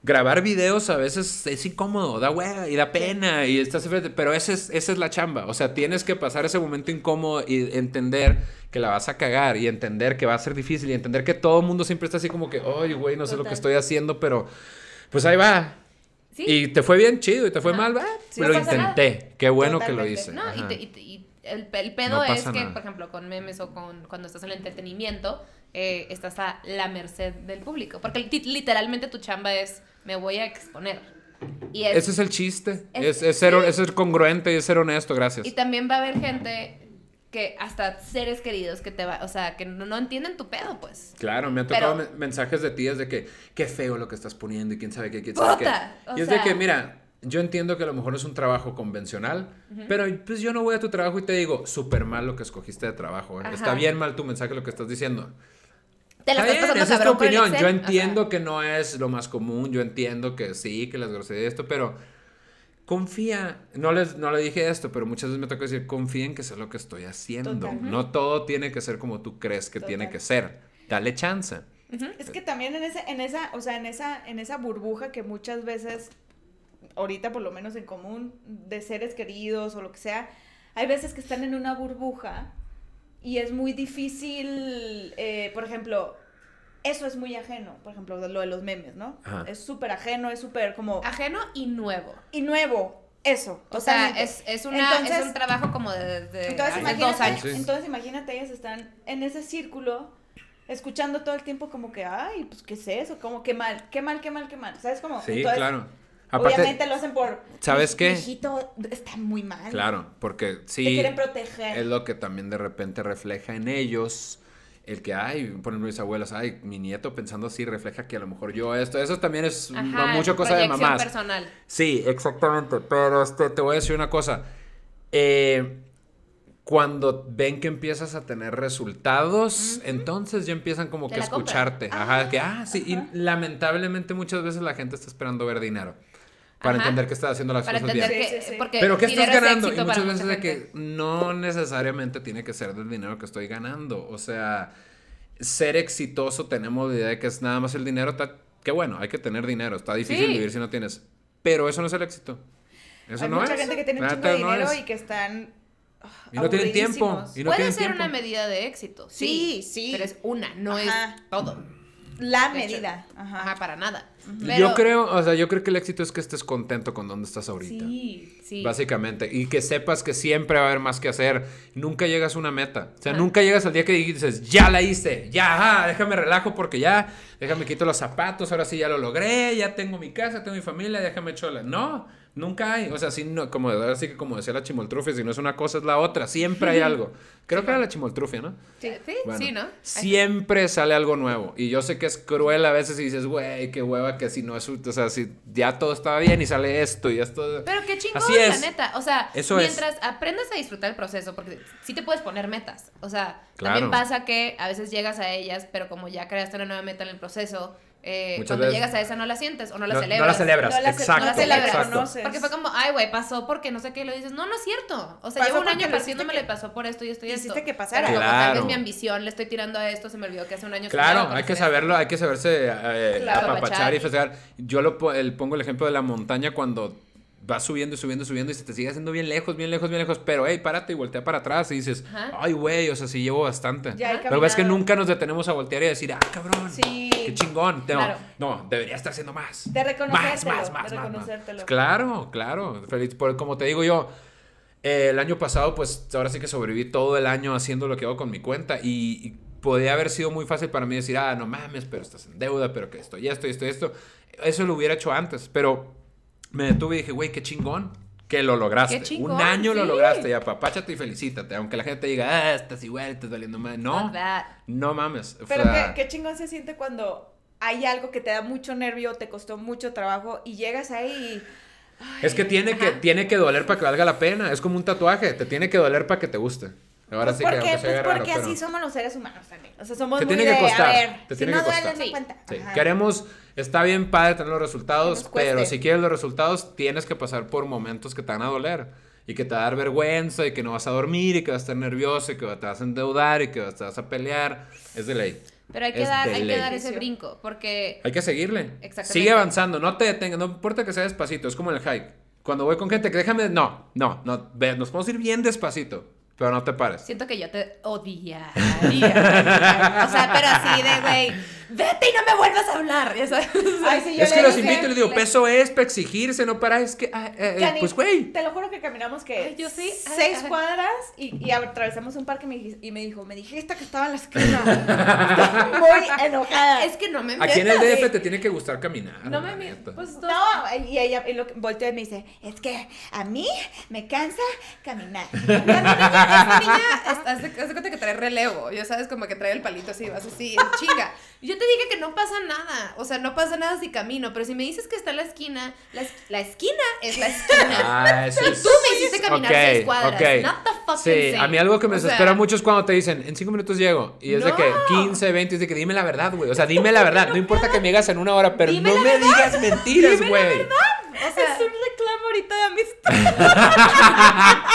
Grabar videos a veces es incómodo, da hueva y da pena y estás pero esa es, esa es la chamba, o sea, tienes que pasar ese momento incómodo y entender que la vas a cagar y entender que va a ser difícil y entender que todo el mundo siempre está así como que, oye, güey, no sé lo que estoy haciendo, pero pues ahí va. Sí. Y te fue bien chido y te fue Ajá. mal, va, Sí, lo no pasa intenté, qué bueno que lo hice. No, y, Ajá. te- y te- y el, el pedo No es que, nada. por ejemplo, con memes o con cuando estás en el entretenimiento, eh, estás a la merced del público. Porque li- literalmente tu chamba es, me voy a exponer. Y, es- Ese es el chiste, Es- es, es ser, es ser congruente y es ser honesto, gracias. y también va a haber gente que hasta seres queridos que te va, o sea, que no, no entienden tu pedo, pues. Claro, me han tocado Pero- mensajes de tías de que qué feo lo que estás poniendo y quién sabe qué, quién sabe qué. Puta, Y es sea- de que, mira, yo entiendo que a lo mejor es un trabajo convencional, pero pues yo no voy a tu trabajo y te digo, súper mal lo que escogiste de trabajo. ¿eh? Está bien mal tu mensaje, lo que estás diciendo. Te la Está estás bien, pasando esa es tu opinión. Yo Excel, o sea, entiendo que no es lo más común, yo entiendo que sí, que las groserías, esto, pero confía. No, les, no le dije esto, pero muchas veces me toca decir, confía en que sé lo que estoy haciendo. Total. No todo tiene que ser como tú crees que tiene que ser. Dale chance. Es que también en ese, en esa, o sea, en esa, en esa burbuja que muchas veces, ahorita por lo menos en común, de seres queridos o lo que sea, hay veces que están en una burbuja y es muy difícil, eh, por ejemplo, eso es muy ajeno, por ejemplo, lo de los memes, ¿no? Ajá. Es súper ajeno, es súper como... Ajeno y nuevo. Y nuevo, eso. O sea, es, es, una, Entonces- es un trabajo como de, de Entonces imagínate, dos años. Sí. entonces imagínate, ellas están en ese círculo, escuchando todo el tiempo como que, ay, pues, ¿qué es eso? Como, qué mal, qué mal, qué mal, qué mal. ¿Sabes cómo? Sí, Entonces, claro. Aparte, Obviamente lo hacen por... ¿Sabes "Mi- qué? hijito está muy mal. claro, porque Te sí quieren proteger. es lo que también de repente refleja en ellos el que, ay, ponen mis abuelas, ay, mi nieto pensando así refleja que a lo mejor yo esto, eso también es Ajá, mucha cosa de mamás. personal. Sí, exactamente. Pero este, te voy a decir una cosa. Eh, cuando ven que empiezas a tener resultados, entonces ya empiezan como Te que a escucharte. Ajá, que, ah, sí. Y lamentablemente muchas veces la gente está esperando ver dinero. Para Ajá. entender que estás haciendo las Para cosas bien. Que. sí, sí. Pero ¿qué estás es ganando? Y muchas veces de que no necesariamente tiene que ser del dinero que estoy ganando. O sea, ser exitoso tenemos la idea de que es nada más el dinero. Está, qué bueno, hay que tener dinero. Está difícil Sí. vivir si no tienes. Pero eso no es el éxito. Eso Hay no mucha es. gente que tiene no dinero es. y que están ah, Y no tienen tiempo. aburridísimos. Y no Puede tienen ser tiempo. una medida de éxito. Sí, Sí, sí. Pero es una, no Ajá. es todo. La medida. Ajá. Ajá, para nada. Yo creo, o sea, yo creo que el éxito es que estés contento con donde estás ahorita. Sí, sí. Básicamente. Y que sepas que siempre va a haber más que hacer. Nunca llegas a una meta. O sea, Ah. nunca llegas al día que dices, ya la hice, ya, ajá, déjame relajo porque ya, déjame quito los zapatos, ahora sí ya lo logré, ya tengo mi casa, tengo mi familia, déjame chola. No, nunca hay. O sea, sí, no, como, así que como decía la chimoltrufia, si no es una cosa es la otra. Siempre hay algo. Creo que era la chimoltrufia, ¿no? Sí, sí, Bueno, sí, ¿no? Siempre sale algo nuevo. Y yo sé que es cruel a veces y dices, güey, qué hueva que si no es. O sea, si ya todo estaba bien y sale esto y esto. Pero qué chingón, Así la es. neta. O sea, Eso es. mientras aprendes a disfrutar el proceso, porque sí te puedes poner metas. O sea, Claro. también pasa que a veces llegas a ellas, pero como ya creaste una nueva meta en el proceso, eh, cuando veces- llegas a esa no la sientes o no la No- celebras. No la celebras, No la exacto. no la celebras, exacto. Porque fue como, ay, güey, pasó porque no sé qué. Y lo dices, no, no es cierto. O sea, Pasó llevo un año haciéndome, hiciste le pasó por esto y esto y Hiciste esto. que pasara. Pero como tal vez Claro. mi ambición, le estoy tirando a esto, se me olvidó que hace un año Claro, hay que saberlo, hay que saberse eh, Claro. apapachar y festejar. Yo lo el- pongo el ejemplo de la montaña cuando vas subiendo y subiendo y subiendo y se te sigue haciendo bien lejos, bien lejos, bien lejos, pero hey, párate y voltea para atrás y dices, Ajá. ay, güey, o sea, sí llevo bastante. Pero ves que nunca nos detenemos a voltear y decir, ah, cabrón, Sí. qué chingón. No, Claro. no, debería estar haciendo más. De reconocértelo, Más, más, más, de más, más. reconocértelo. Claro, claro. Feliz. Por, como te digo yo, eh, el año pasado, pues ahora sí que sobreviví todo el año haciendo lo que hago con mi cuenta y, y podía haber sido muy fácil para mí decir, ah, no mames, pero estás en deuda, pero que esto y esto y esto y esto. Eso lo hubiera hecho antes, pero me detuve y dije, güey, qué chingón. Que lo lograste. Qué chingón, Un año lo lograste, ya papáchate y felicítate. Aunque la gente te diga, ah, estás igual, estás valiendo mal. No, no mames. O Pero sea, qué, qué chingón se siente cuando hay algo que te da mucho nervio, te costó mucho trabajo y llegas ahí y... Es que tiene, que tiene que doler para que valga la pena. Es como un tatuaje. Te tiene que doler para que te guste. Ahora Pues sí que porque, aunque se pues vea raro, porque pero- así somos los seres humanos también. O sea, somos Te muy tiene que costar, a ver, te si tiene no que costar. Sí. cuenta. Sí, queremos, está bien padre tener los resultados, Que pero si quieres los resultados, tienes que pasar por momentos que te van a doler y que te va a dar vergüenza y que no vas a dormir y que vas a estar nervioso y que te vas a endeudar y que te vas a pelear. Es de ley. Pero hay que Es dar, hay que dar ese brinco, porque Hay que seguirle. Exactamente. Sigue avanzando, no te detengas, no importa que sea despacito, es como el hike. Cuando voy con gente que déjame, no, no, no, nos podemos ir bien despacito, pero no te pares. siento que yo te odiaría. o sea, pero así de, güey, vete y no me vuelvas a hablar. ya sabes. Ay, sí, yo Es le que los invito y les digo, le- peso es para exigirse, no para, es que, ah, eh, eh, Cani, pues güey. Te lo juro que caminamos que yo sí. Seis ay. cuadras y, y atravesamos un parque y me, dij- y me dijo, me dijiste que estaba en la esquina. Muy enojada. Es que no me Aquí en el. DF te tiene que gustar caminar. No me neta. Pues No, y ella y lo, volteó y me dice, es que a mí me cansa caminar. Esta niña, haz de, de cuenta que trae relevo, ya sabes, como que trae el palito así, vas así, en chinga. Y Yo te dije que no pasa nada, o sea, no pasa nada si camino, pero si me dices que está en la esquina, la, es- la esquina es la esquina. Ah, eso es. Tú me hiciste caminar Ok, seis cuadras, ok. not the fucking Sí, same. a mí algo que me O sea, desespera mucho es cuando te dicen, en cinco minutos llego. Y es de No. que 15, 20, es de que dime la verdad, güey. O sea, dime la verdad. No importa que me digas en una hora, pero Dime no me verdad. digas mentiras, güey. O sea, es un reclamo ahorita de amistad.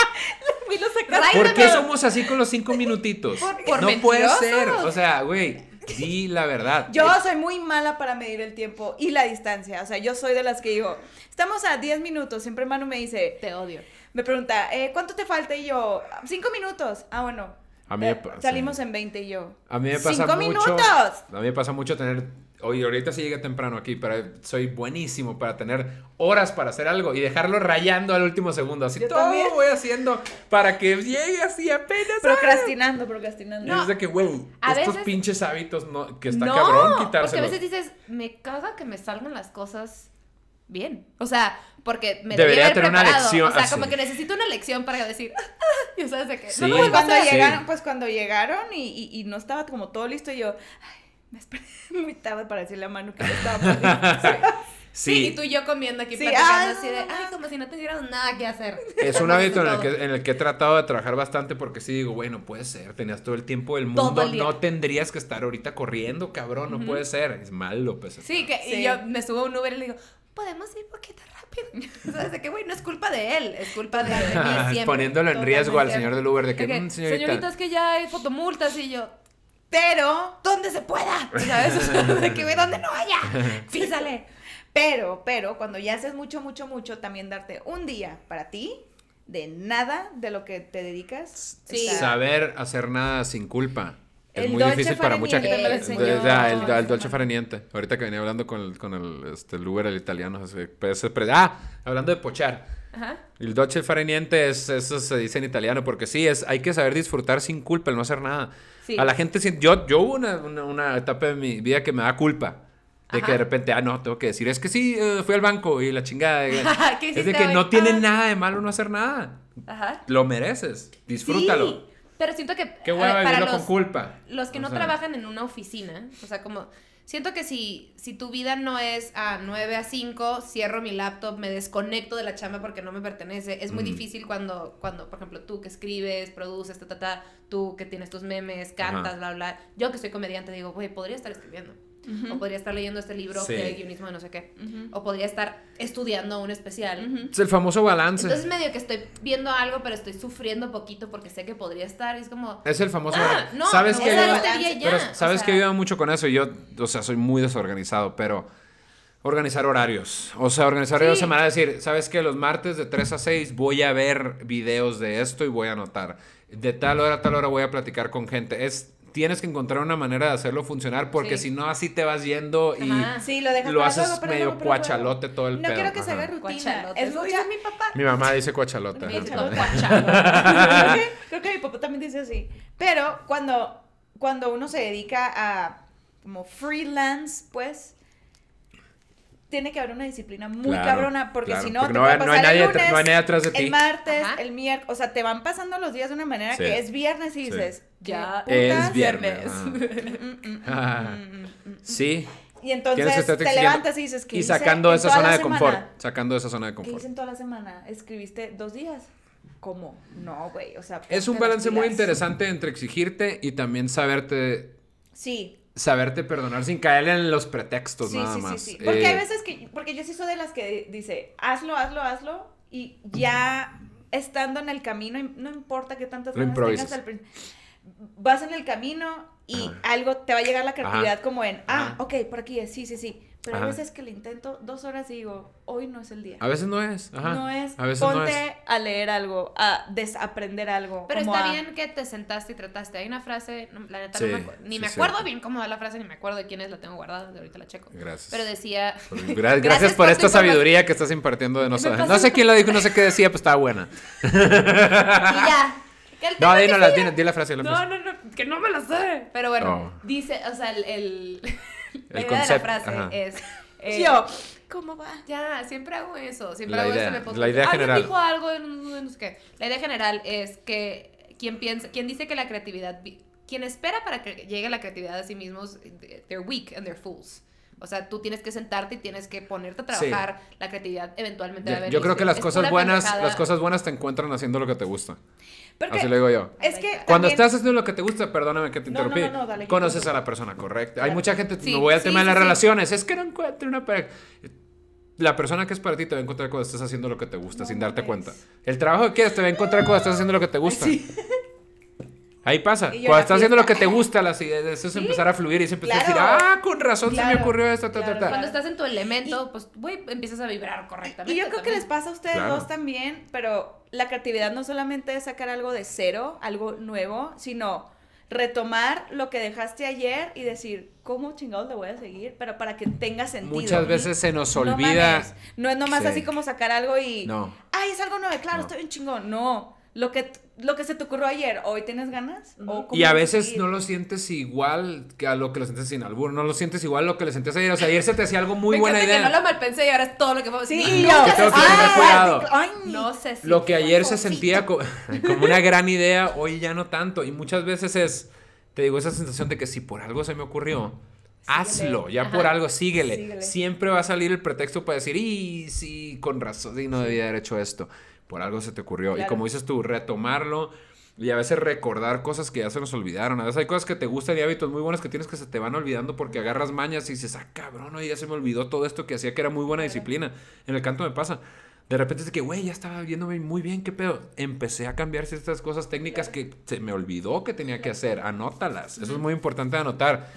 Y lo sacaste. ¿Por qué somos así con los cinco minutitos? Por- por no puede ser. O sea, güey, di la verdad. Yo soy muy mala para medir el tiempo y la distancia. O sea, yo soy de las que digo, estamos a 10 minutos. Siempre Manu me dice, te odio. me pregunta, eh, ¿cuánto te falta? Y yo, 5 minutos. Ah, bueno. A mí me pasa. Salimos en 20 y yo. A mí me pasa ¡Cinco mucho. minutos! A mí me pasa mucho tener. Oye, ahorita sí llegué temprano aquí, pero soy buenísimo para tener horas para hacer algo y dejarlo rayando al último segundo. Así Yo todo también. voy haciendo para que llegue así apenas. Procrastinando, procrastinando. Y es de que, güey, estos veces- pinches hábitos no, que está no, cabrón porque a quitárselos. veces dices, me caga que me salgan las cosas bien. O sea, porque me Debería haber tener una preparado. lección, O sea, así. como que necesito una lección para decir, ya sabes de qué. Sí. No Pues cuando. Sí. llegaron, pues cuando llegaron y, y- y no estaba como todo listo, yo, ay, me esperé muy tarde para decirle a Manu que estaba listo. Sí, y tú y yo comiendo aquí Sí, platicando ay, así de, ay, como si no tuvieras nada que hacer. Es un hábito en el, que, en el que he tratado de trabajar bastante porque sí digo, bueno, puede ser, tenías todo el tiempo del mundo, no tendrías que estar ahorita corriendo, cabrón, no puede ser, es malo, pues. Sí, que Sí. y yo me subo a un Uber y le digo, podemos ir un poquito rápido. ¿Sabes de qué, güey? No es culpa de él, es culpa de, de mí siempre. Poniéndolo en riesgo al señor del Uber de que, De que, "Mm, señorita". señorita, es que ya hay fotomultas y yo, Pero, ¿dónde se pueda? ¿Sabes? O sea, de que, güey, donde no haya, písale. pero, pero, cuando ya haces mucho, mucho, mucho, también darte un día para ti, de nada de lo que te dedicas. Sí. está- Saber hacer nada sin culpa. Es El muy dolce difícil para mucha gente. el, el dolce semana. farniente. Ahorita que venía hablando con el, con el, este, el Uber, el italiano. pues, pre- ah, hablando de pochar. Ajá. El dolce farniente es, eso se dice en italiano, porque sí, es, hay que saber disfrutar sin culpa, el no hacer nada. Sí. A la gente, yo, yo hubo una, una, una etapa de mi vida que me da culpa. De Ajá. que de repente, ah, no, tengo que decir, es que sí, eh, fui al banco y la chingada. de- ¿Qué es de que hoy? no tiene Ah. nada de malo no hacer nada. Ajá. Lo mereces, disfrútalo. Sí, pero siento que Qué para vivirlo los, con culpa. los que O no sea, trabajan en una oficina, o sea, como siento que si si tu vida no es a 9 a 5, cierro mi laptop, me desconecto de la chamba porque no me pertenece, es muy Mm. difícil cuando cuando por ejemplo tú que escribes, produces, ta ta ta, tú que tienes tus memes, cantas, Ajá. bla bla. Yo que soy comediante digo, "Güey, podría estar escribiendo." O podría estar leyendo este libro Sí. de guionismo de no sé qué. O podría estar estudiando un especial. Es el famoso balance. Entonces medio que estoy viendo algo, pero estoy sufriendo poquito porque sé que podría estar. Y es como, es el famoso Ah, balance. no, ¿Sabes no, que yo- pero o sabes sea. que ayuda mucho con eso y yo, o sea, soy muy desorganizado, pero organizar horarios. O sea, organizar horarios Sí. semanales, decir, ¿sabes que Los martes de 3 a 6 voy a ver videos de esto y voy a anotar. De tal hora a tal hora voy a platicar con gente. Es tienes que encontrar una manera de hacerlo funcionar porque Sí. si no así te vas yendo y Ajá. Sí, lo lo haces luego, medio luego, cuachalote todo el No pedo. quiero que se Ajá. haga rutina. Es mucha... dice mi papá. Mi mamá dice cuachalote. Mi papá, creo, que, creo que mi papá también dice así. Pero cuando, cuando uno se dedica a como freelance, pues tiene que haber una disciplina muy Claro, cabrona, porque claro, si no, porque te no puede hay- no pasar hay nadie el lunes, no hay nadie atrás de ti. el martes, Ajá. el miércoles, o sea, te van pasando los días de una manera Sí. que es viernes y Sí. dices, Ya ¿qué Es putas? viernes. Sí. Y entonces que te levantas y dices, ¿qué Y sacando esa zona de confort. semana? Sacando esa zona de ¿Qué confort. hice en toda la semana? ¿Escribiste dos días? ¿Cómo? No, güey, o sea... Es un balance muy interesante entre exigirte y también saberte Sí, saberte perdonar sin caer en los pretextos sí, nada sí, más. sí, sí. Porque Eh, hay veces que, porque yo sí soy de las que dice, hazlo, hazlo, hazlo, y ya estando en el camino, no importa qué tantas improvisas. tengas al prin- vas en el camino y algo te va a llegar la creatividad como en, ah, Ajá. ok, por aquí es, sí, sí, sí. Pero hay Ajá. veces que le intento dos horas y digo, hoy no es el día. A veces no es. Ajá. No es, A veces ponte no es. a leer algo, a desaprender algo. Pero como está a- bien que te sentaste y trataste. Hay una frase, no, la neta Sí, no me ni sí, me acuerdo bien cómo va la frase, ni me acuerdo de quién es, la tengo guardada, de ahorita la checo. Gracias. Pero decía, Por- gra- gracias, Gracias por por esta sabiduría que estás impartiendo de no pasa- No sé quién lo dijo, no sé qué decía, pues estaba buena. y ya. No, di, no, la, sigue- di, di la frase. la No, frase. no, no, que no me la sé. Pero bueno, Oh. dice, o sea, el, el, la El idea de la concepto, frase ajá. es... eh, Yo, ¿cómo va? Ya, siempre hago eso. Siempre La hago idea, eso en la idea Alguien general. dijo algo en un- en no sé qué. La idea general es que quien piensa, quien dice que la creatividad, vi- quien espera para que llegue la creatividad a sí mismos, they're weak and they're fools. O sea, tú tienes que sentarte y tienes que ponerte a Sí. trabajar. La creatividad eventualmente va a Yo, venir. yo creo que las Es cosas buenas, pendejada. las cosas buenas te encuentran haciendo lo que te gusta. Porque Así lo digo yo. es que Cuando también- estás haciendo lo que te gusta, perdóname que te No, no, interrumpí, no, no, dale, conoces a la persona correcta. Hay mucha gente, Sí, me voy al sí, tema de sí, las sí. relaciones, es que no encuentro una pareja. La persona que es para ti te va a encontrar cuando estás haciendo lo que te gusta, No sin darte cuenta. El trabajo que quieres te va a encontrar cuando estás haciendo lo que te gusta. Ahí pasa. Cuando estás haciendo lo que te gusta, las ideas, eso es empezar a fluir y se empieza a decir, ah, con razón se me ocurrió esto, ta, ta, claro, ta. Cuando estás en tu elemento, pues, güey, empiezas a vibrar correctamente. Y yo creo que les pasa a ustedes Claro. dos también, pero la creatividad no solamente es sacar algo de cero, algo nuevo, sino retomar lo que dejaste ayer y decir, ¿cómo chingados le voy a seguir? Pero para que tenga sentido. Muchas veces se nos No olvida. mames. No, es nomás Sí. así como sacar algo y... No. Ay, es algo nuevo, claro, No. estoy bien chingón. No, lo que, lo que se te ocurrió ayer, hoy tienes ganas. ¿O cómo Y a veces seguir? no lo sientes igual que a lo que lo sientes sin albur, no lo sientes igual a lo que le sentías ayer. O sea, ayer se te hacía algo muy Me buena idea. que no lo malpensé y ahora es todo lo que Sí, decir. y No, yo. que tengo que tener cuidado. ay, No sé si Lo que ayer se sentía co- como una gran idea, hoy ya no tanto. Y muchas veces es, te digo, esa sensación de que si por algo se me ocurrió, hazlo, ya Ajá. por algo, síguele. Síguele. Siempre va a salir el pretexto para decir, y sí, con razón, sí, no debía haber hecho esto. Por algo se te ocurrió. Y como dices tú, retomarlo. Y a veces recordar cosas que ya se nos olvidaron. A veces hay cosas que te gustan y hábitos muy buenos que tienes que se te van olvidando porque agarras mañas y dices, ah, cabrón, oye, ya se me olvidó todo esto que hacía que era muy buena disciplina. En el canto me pasa. De repente es que, güey, ya estaba viéndome muy bien, qué pedo. Empecé a cambiar ciertas cosas técnicas que se me olvidó que tenía que hacer. Anótalas. Eso es muy importante anotar.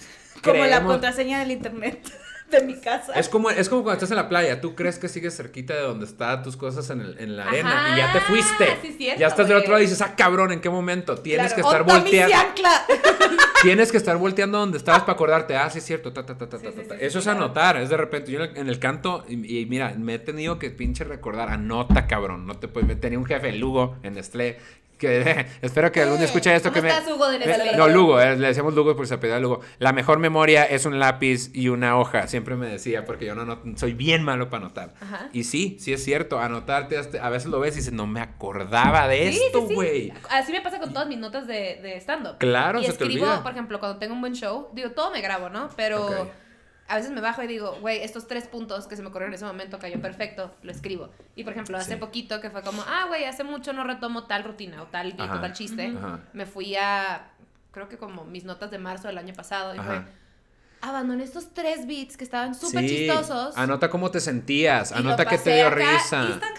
Como la contraseña del internet de mi casa. es como, es como cuando estás en la playa, tú crees que sigues cerquita de donde están tus cosas en, el- en la arena y ya te fuiste. sí, cierto, ya estás del otro lado y dices, ah, cabrón, ¿en qué momento? Tienes Claro. que estar volteando. Tienes que estar volteando donde estabas para acordarte, ah, sí es cierto, ta, ta, ta, ta, Sí, ta, ta, sí, Eso es claro. anotar, es de repente, yo en el, en el canto, y, y mira, me he tenido que pinche recordar, anota, cabrón, no te puedes, tenía un jefe, Lugo, en Nestlé, que espero que algún día escuche esto, ¿Cómo que me... estás, Hugo de me- Nestlé? no, Lugo, eh, le decíamos Lugo porque se apellida Lugo. La mejor memoria es un lápiz y una hoja, siempre me decía, porque yo no, no soy bien malo para anotar. Ajá. Y sí, sí es cierto, anotarte, hasta- a veces lo ves y dices, no me acordaba de Sí, esto, sí, sí. güey. Así me pasa con todas mis notas de, de stand-up. Claro, y se te escribo, olvida. por ejemplo, cuando tengo un buen show, digo, todo me grabo, ¿no? Pero. A veces me bajo y digo, güey, estos tres puntos que se me ocurrieron en ese momento cayó perfecto, lo escribo. Y por ejemplo, hace Sí. poquito que fue como, ah, güey, hace mucho no retomo tal rutina o tal o tal chiste, me fui a, creo que como mis notas de marzo del año pasado y fue, abandoné estos tres beats que estaban súper Sí, chistosos. Anota cómo te sentías, y anota qué te dio acá risa. Y están.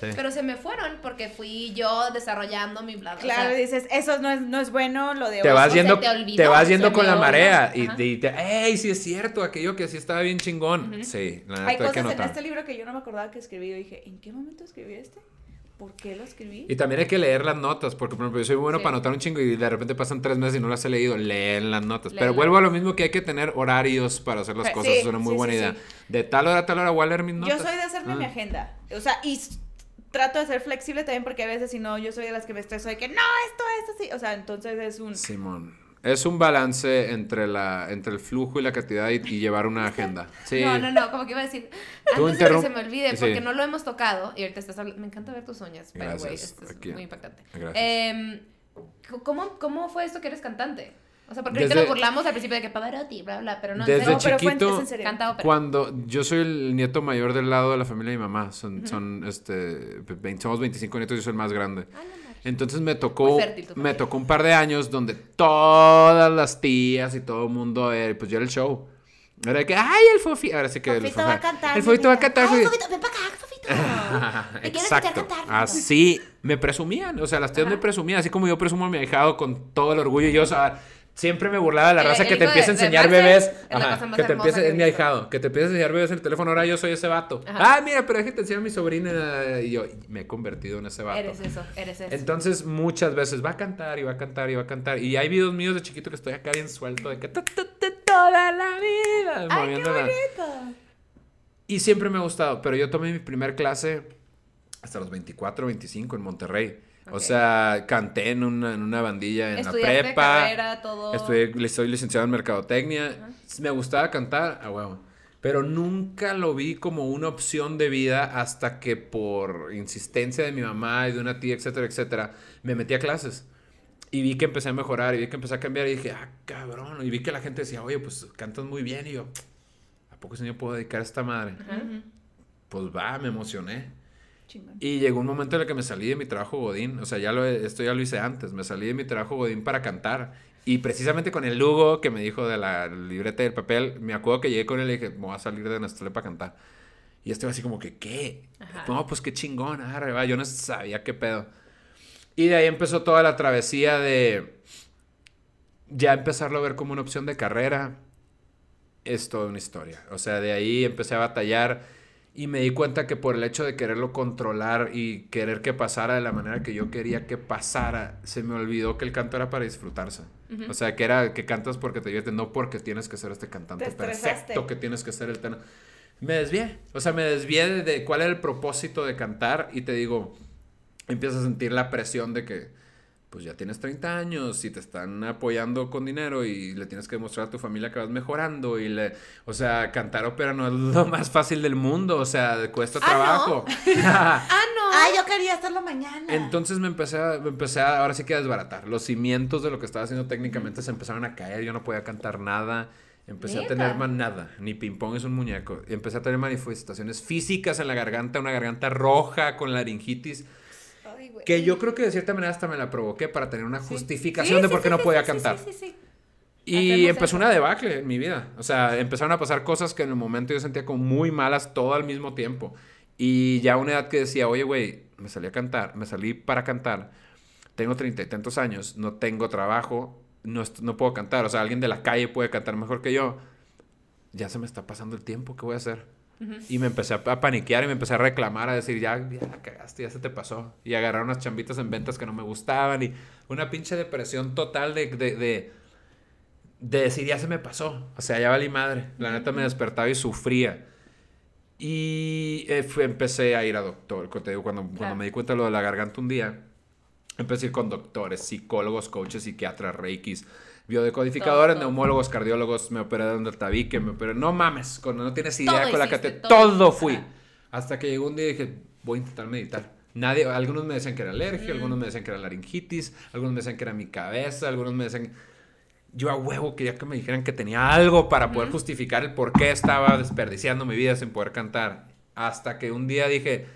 Sí. Pero se me fueron porque fui yo desarrollando mi bla, bla, Claro, o sea, dices, eso no es, no es bueno, lo de Te hoy. vas yendo, te te, olvidó, vas se yendo con la marea y, te- y te, ¡ey, sí es cierto! Aquello que sí estaba bien chingón. Sí, la Hay neta hay que cosas en este libro que yo no me acordaba que escribí. Yo dije, ¿en qué momento escribí este? ¿Por qué lo escribí? Y también hay que leer las notas, porque por ejemplo yo soy muy bueno Sí. para anotar un chingo y de repente pasan tres meses y no las he leído, leen las notas. Pero vuelvo a lo mismo que hay que tener horarios para hacer las Sí, cosas, es una muy sí, buena sí, idea. sí. De tal hora a tal hora voy a leer mis notas. Yo soy de hacerme Ah. mi agenda. O sea, y trato de ser flexible también porque a veces si no, yo soy de las que me estreso de que no, esto, esto, sí. O sea, entonces es un... Simón. Es un balance entre la entre el flujo y la cantidad y, y llevar una agenda. Sí. No, no, no, como que iba a decir, antes de que se me olvide, Sí. porque no lo hemos tocado, y ahorita estás hablando, me encanta ver tus uñas, güey, Gracias, esto es aquí. muy impactante. Gracias. Em, ¿cómo, ¿Cómo fue esto que eres cantante? O sea, porque ahorita Desde- nos burlamos al principio de que Pavarotti, bla, bla, pero no, Desde No, pero fue en- chiquito- serio. canta ópera. Cuando yo soy el nieto mayor del lado de la familia de mi mamá, son, son este, 20 somos 25 nietos y yo soy el más grande. Ah, no, no. Entonces me tocó, fértil me tocó un par de años donde todas las tías y todo el mundo, eh, pues yo era el show. Era de que, ay, el Fofi, ahora sí que el Fofito va a cantar, El Fofito va a cantar. Ay, Fofito. Fofito, ven para acá, Fofito. ¿Me quieres escuchar Exacto. cantar? Así me presumían, o sea, las tías Ajá. me presumían, así como yo presumo a mi ahijado con todo el orgullo y yo, o sea, siempre me burlaba de la El- raza el que te empieza a enseñar Marcel bebés, es ajá, que te empieza, es mi ahijado, que te empieza a enseñar bebés en el teléfono, ahora yo soy ese vato. Ajá. Ah, mira, pero déjate enseñar a mi sobrina y yo me he convertido en ese vato. Eres eso, eres eso. Entonces, muchas veces va a cantar y va a cantar y va a cantar. Y hay videos míos de chiquito que estoy acá bien suelto de que "Tu, tu, tu, toda la vida. ¡Ay, qué bonito! Y siempre me ha gustado, pero yo tomé mi primer clase hasta los 24, 25 en Monterrey. O sea, canté en una, en una bandilla en la prepa. carrera, todo. Estudié, soy licenciado en mercadotecnia. Me gustaba cantar, a huevo. Pero nunca lo vi como una opción de vida hasta que por insistencia de mi mamá y de una tía, etcétera, etcétera, me metí a clases. Y vi que empecé a mejorar y vi que empecé a cambiar y dije, ah, cabrón. Y vi que la gente decía, oye, pues cantas muy bien. Y yo, ¿a poco se me puedo dedicar a esta madre? Pues va, me emocioné. Chingón. Y llegó un momento en el que me salí de mi trabajo Godín. O sea, ya lo, esto ya lo hice antes. Me salí de mi trabajo Godín para cantar. Y precisamente con el Lugo que me dijo de la libreta y el papel, me acuerdo que llegué con él y dije, me voy a salir de Nestlé para cantar. Y este así como que, ¿qué? Ajá. No, pues qué chingón, arre, va. Yo no sabía qué pedo. Y de ahí empezó toda la travesía de ya empezarlo a ver como una opción de carrera. Es toda una historia. O sea, de ahí empecé a batallar y me di cuenta que por el hecho de quererlo controlar y querer que pasara de la manera que yo quería que pasara, se me olvidó que el canto era para disfrutarse. O sea, que era que cantas porque te diviertes, no porque tienes que ser este cantante perfecto, que tienes que ser el tenor. Me desvié. O sea, me desvié de, de cuál era el propósito de cantar y te digo, empiezas a sentir la presión de que pues ya tienes 30 años y te están apoyando con dinero y le tienes que demostrar a tu familia que vas mejorando y le, o sea, cantar ópera no es lo más fácil del mundo, o sea, cuesta Ah, trabajo. Ah, no. Ah, yo quería hacerlo mañana. Entonces me empecé, a, me empecé a, ahora sí que a desbaratar. Los cimientos de lo que estaba haciendo técnicamente se empezaron a caer. Yo no podía cantar nada. Empecé a tener man, nada. Ni ping-pong es un muñeco. Y empecé a tener manifestaciones físicas en la garganta, una garganta roja con laringitis. Ay, güey. Que yo creo que de cierta manera hasta me la provoqué para tener una Sí. justificación Sí, de sí, por qué no podía cantar. Sí, sí, sí. Y Hacemos empezó eso. una debacle en mi vida. O sea, empezaron a pasar cosas que en el momento yo sentía como muy malas todo al mismo tiempo. Y ya a una edad que decía, oye, güey, me salí a cantar, me salí para cantar. Tengo treinta y tantos años, no tengo trabajo, no, no puedo cantar. O sea, alguien de la calle puede cantar mejor que yo. Ya se me está pasando el tiempo, ¿qué voy a hacer? Y me empecé a, a paniquear y me empecé a reclamar, a decir, ya, ya la cagaste, ya se te pasó. Y agarrar unas chambitas en ventas que no me gustaban y una pinche depresión total de, de, de, de decir, ya se me pasó. O sea, ya valí madre. La neta me despertaba y sufría. Y eh, fue- empecé a ir a doctor. Cuando, te digo, cuando, cuando me di cuenta de lo de la garganta un día, empecé a ir con doctores, psicólogos, coaches, psiquiatras, reikis, biodecodificadores, Todo, todo. neumólogos, cardiólogos, me operaron del tabique, me operaron. No mames, con, no tienes idea Todo con la hiciste, cantidad. todo fui. Hasta que llegó un día y dije, voy a intentar meditar. Nadie, algunos me decían que era alergia, algunos me decían que era laringitis, algunos me decían que era mi cabeza, algunos me decían... Yo a huevo quería que me dijeran que tenía algo para poder justificar el por qué estaba desperdiciando mi vida sin poder cantar. Hasta que un día dije,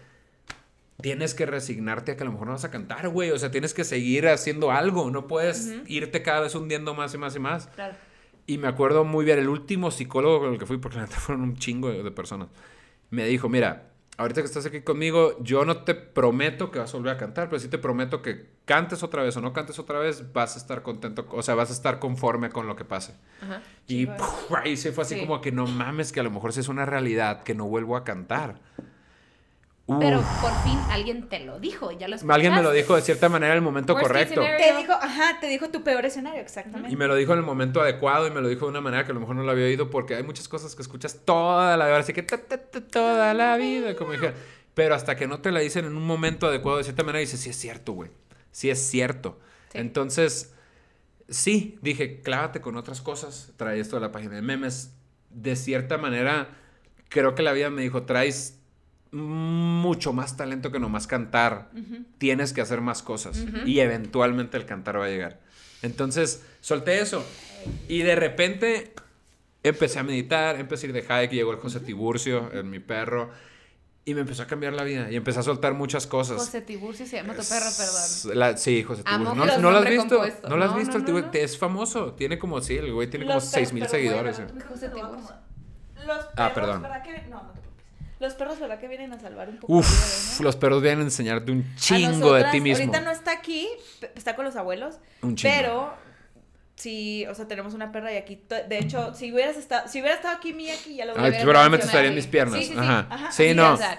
tienes que resignarte a que a lo mejor no vas a cantar, güey. O sea, tienes que seguir haciendo algo. No puedes irte cada vez hundiendo más y más y más. Claro. Y me acuerdo muy bien, el último psicólogo con el que fui, porque la neta fueron un chingo de, de personas, me dijo, mira, ahorita que estás aquí conmigo, yo no te prometo que vas a volver a cantar, pero sí te prometo que cantes otra vez o no cantes otra vez, vas a estar contento, o sea, vas a estar conforme con lo que pase. Ajá. Y puf, ahí se fue así Sí. como que no mames, que a lo mejor sí es una realidad, que no vuelvo a cantar. Pero por fin alguien te lo dijo, ya lo Alguien me lo escuchaste. dijo de cierta manera en el momento Worst correcto. Te dijo, ajá, te dijo tu peor escenario, exactamente. Y me lo dijo en el momento adecuado y me lo dijo de una manera que a lo mejor no lo había oído porque hay muchas cosas que escuchas toda la vida, así que ta, ta, ta, toda la vida, como dije. Pero hasta que no te la dicen en un momento adecuado de cierta manera, dices, sí es cierto, güey. Sí es cierto. Sí. Entonces, sí, dije, clávate con otras cosas. Trae esto de la página de memes. De cierta manera, creo que la vida me dijo, traes mucho más talento que nomás cantar. Tienes que hacer más cosas. Y eventualmente el cantar va a llegar. Entonces, solté eso. Y de repente empecé a meditar, empecé a ir de hike, llegó el José Tiburcio, el, mi perro. Y me empezó a cambiar la vida. Y empecé a soltar muchas cosas. José Tiburcio se llama tu perro, perdón. La- sí, José Amo Tiburcio. ¿No, los ¿no lo has visto? ¿No lo has No, visto? no, el no, Tiburcio? no. Es famoso. Tiene como, sí, el güey tiene como Los 6 mil seguidores. bueno, eh. José Tiburcio. acomodar. Los perros, Ah, perdón. ¿verdad que no, no te. Los perros, ¿verdad que vienen a salvar un poco Uf, los perros vienen a enseñarte un chingo de ti mismo. Ahorita no está aquí, está con los abuelos, Un chingo. pero sí, o sea, tenemos una perra y aquí, de hecho, si hubieras estado, si hubiera estado aquí Mía aquí ya lo Ay, hubiera Hubiera probablemente estaría en mis piernas. Sí, sí, sí. Ajá. Ajá, Sí, no. That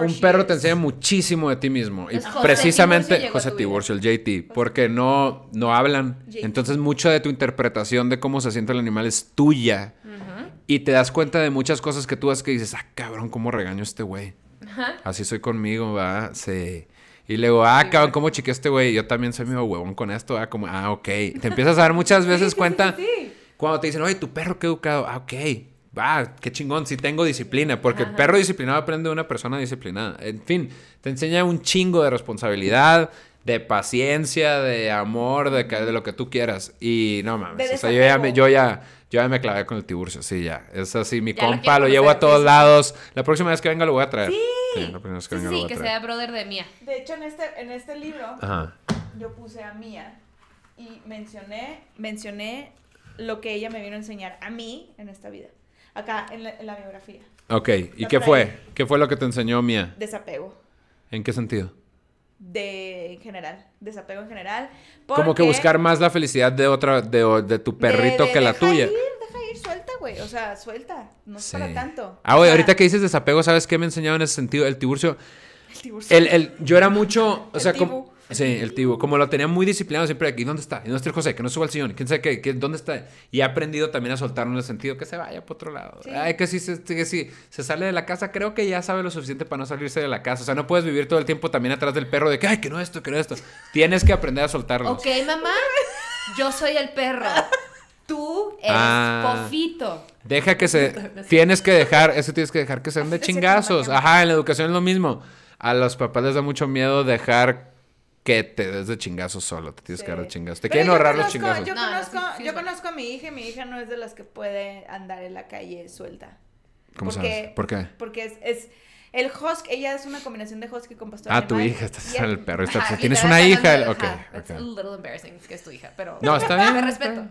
Un perro is. te enseña muchísimo de ti mismo. Y José precisamente Tiburcio José. Tiburcio, el JT, porque no, no hablan. JT. Entonces, mucha de tu interpretación de cómo se siente el animal es tuya. Ujú. Y te das cuenta de muchas cosas que tú haces que dices, ah, cabrón, cómo regaño a este güey. Ajá. Así soy conmigo, va. Sí. Y luego, ah, cabrón, ¿cómo chiqué a este güey? Yo también soy medio huevón con esto, ah, como, ah, ok. Te empiezas a dar muchas veces cuenta. Cuando te dicen, oye, tu perro qué educado, ah, ok. Va, qué chingón, sí tengo disciplina. Porque el perro disciplinado aprende de una persona disciplinada. En fin, te enseña un chingo de responsabilidad, de paciencia, de amor, de, lo que tú quieras. Y no mames, o sea, yo ya, yo ya, yo ya me clavé con el tiburcio, sí, ya. Es así, mi Ya compa, lo llevo a todos sí, sí. lados. La próxima vez que venga lo voy a traer. Sí. la próxima vez que Sí, venga sí, lo voy a que traer. sea brother de mía. De hecho, en este, en este libro, Ajá. yo puse a Mía y mencioné, mencioné lo que ella me vino a enseñar a mí en esta vida. Acá, en la, en la biografía. Ok, ¿y qué trae. fue? ¿Qué fue lo que te enseñó Mía? Desapego. ¿En qué sentido? De en general. Desapego en general. Como que buscar más la felicidad de otra, de, de tu perrito de- de que la deja tuya. Ir, deja ir, suelta, güey. O sea, suelta. No es Sí. para tanto. Ah, güey, ahorita que dices desapego, ¿sabes qué me enseñaba en ese sentido? El tiburcio. El tiburcio. El, el, yo era mucho, o sea, como, Sí, el tibu. Como lo tenía muy disciplinado siempre aquí, ¿dónde está? ¿Y dónde está el José? Que no suba al sillón. ¿Quién sabe qué? ¿Qué- ¿Dónde está? Y ha aprendido también a soltarlo en el sentido que se vaya por otro lado. Sí. Ay, que si se, que si se sale de la casa, creo que ya sabe lo suficiente para no salirse de la casa. O sea, no puedes vivir todo el tiempo también atrás del perro de que, ay, que no esto, que no esto. Tienes que aprender a soltarlo. Ok, mamá, yo soy el perro. Tú eres Ah. Pofito. Deja que se. Tienes que dejar, eso tienes que dejar que se den de Así se chingazos. acompañan. Ajá, en la educación es lo mismo. A los papás les da mucho miedo dejar que te des de chingazos solo. Te tienes que dar de chingazos. Te Pero quieren ahorrar los chingazos. Yo No, no, conozco, sí yo conozco a mi hija y mi hija no es de las que puede andar en la calle suelta. ¿Cómo porque- sabes? ¿Por qué? Porque es, es el husky, ella es una combinación de husky con pastor Ah, tu hija, estás en el- el perro. Ajá, estás- Tienes una hija. hablando- Ok, ajá, It's a ok. little embarrassing que es tu hija, pero... No, está bien. Está respeto.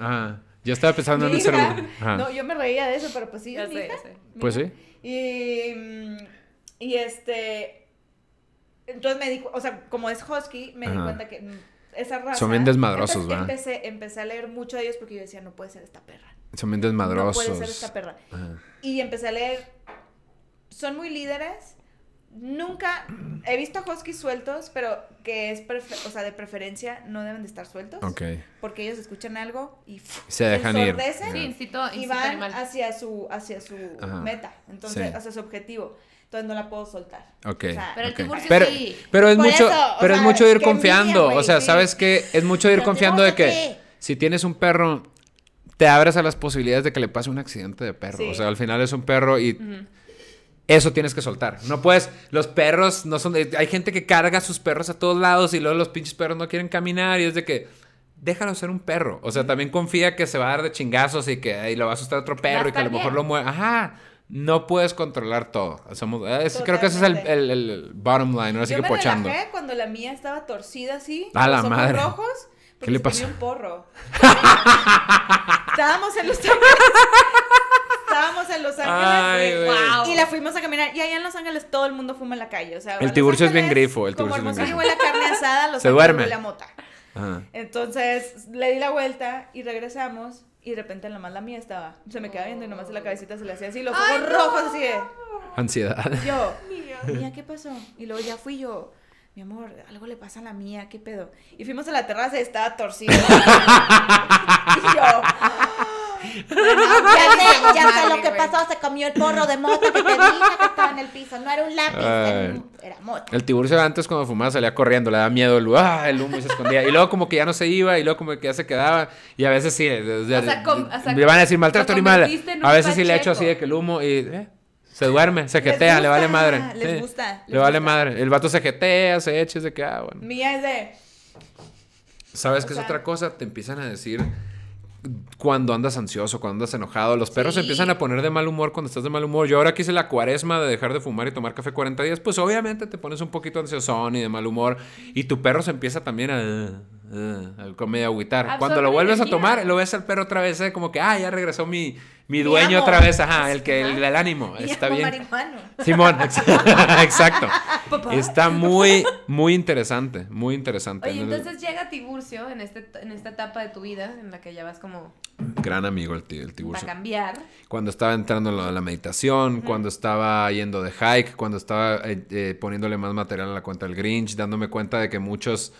Ajá. Yo estaba pensando Mi en el ser hija-. Ajá. No, yo me reía de eso, pero pues sí, Ya es mi hija. sé. Pues sí. Y, mm, y este, entonces me di, o sea, como es husky, me di cuenta que mm, esa raza. Son bien desmadrosos, ¿va? Empecé, empecé a leer mucho de ellos porque yo decía, no puede ser esta perra. Son bien No desmadrosos. puede ser esta perra. Ajá. Y empecé a leer. Son muy líderes. Nunca he visto huskies sueltos, pero que es, o sea, de preferencia no deben de estar sueltos. Ok. Porque ellos escuchan algo y. Se dejan ir. Sí, instinto, y van animal. hacia su, hacia su Ajá. meta. Entonces, Sí. hacia su objetivo. Entonces no la puedo soltar. Ok. O sea, Pero el ok. tiburcio pero, sí. pero es Por mucho, eso, pero es mucho ir confiando. envidia, o sea. ¿sabes qué? Es mucho ir Pero confiando de que que- si tienes un perro, te abres a las posibilidades de que le pase un accidente de perro. Sí. O sea, al final es un perro y eso tienes que soltar. No puedes, los perros no son, de- hay gente que carga a sus perros a todos lados y luego los pinches perros no quieren caminar y es de que déjalo ser un perro. O sea, también confía que se va a dar de chingazos y que ahí lo va a asustar otro perro y que a lo mejor lo mueve. Ajá. No puedes controlar todo. Somos- eh, ese- creo que ese es el, el- el- bottom line. Ahora sí Yo que me pochando. relajé cuando la mía estaba torcida así. A la los ojos madre. rojos. ¿Qué le pasó? un porro. Estábamos en Los Ángeles. Estábamos en Los Ángeles. Ay. Wow. Y la fuimos a caminar. Y allá en Los Ángeles todo el mundo fuma en la calle. O sea, El tiburcio es bien grifo, el como tiburcio es bien grifo. huele a carne asada, Los Se duerme. huele a mota. Ajá. Entonces le di la vuelta y regresamos. Y de repente nomás la mía estaba. Se me quedaba viendo y nomás la cabecita se le hacía así. Los ojos Ay, no. rojos así de. Ansiedad. Yo, mía, ¿qué pasó? Y luego ya fui yo, mi amor, algo le pasa a la mía, ¿qué pedo? Y fuimos a la terraza y estaba torcida. y yo, bueno, ya sé, ya sé lo que pasó, se comió el porro de mota que te dije que estaba en el piso, no era un lápiz, era, un- era mota. El tiburcio antes cuando fumaba salía corriendo, le daba miedo el, ah, el humo y se escondía. Y luego como que ya no se iba y luego como que ya se quedaba. Y a veces sí, de- de- O sea, com- o sea, le van a decir maltrato animal. A veces sí le echo así de que el humo y eh, se duerme, se jetea, le vale madre. les Sí, gusta, Le vale gusta. madre. El vato se jetea, se echa, es de que, ah, bueno. Mía es de, ¿Sabes O qué es sea- otra cosa? Te empiezan a decir cuando andas ansioso, cuando andas enojado. Los perros se Sí. empiezan a poner de mal humor cuando estás de mal humor. Yo ahora que hice la cuaresma de dejar de fumar y tomar café 40 días, pues obviamente te pones un poquito ansiosón y de mal humor. Y tu perro se empieza también a... a- a medio agüitar. Cuando lo vuelves a tomar, lo ves al perro otra vez, eh, como que, ah, ya regresó mi, mi dueño otra vez, ajá, el que el, Ajá. el ánimo. Está amo bien. marihuano. Simón, ex- exacto. Papá. Está muy, muy interesante, muy interesante. Oye, entonces llega Tiburcio en, este, en esta etapa de tu vida en la que ya vas como Gran amigo el, ti- el para tiburcio. cambiar. Cuando estaba entrando en lo de la meditación, cuando estaba yendo de hike, cuando estaba eh, eh, poniéndole más material a la cuenta del Grinch, dándome cuenta de que muchas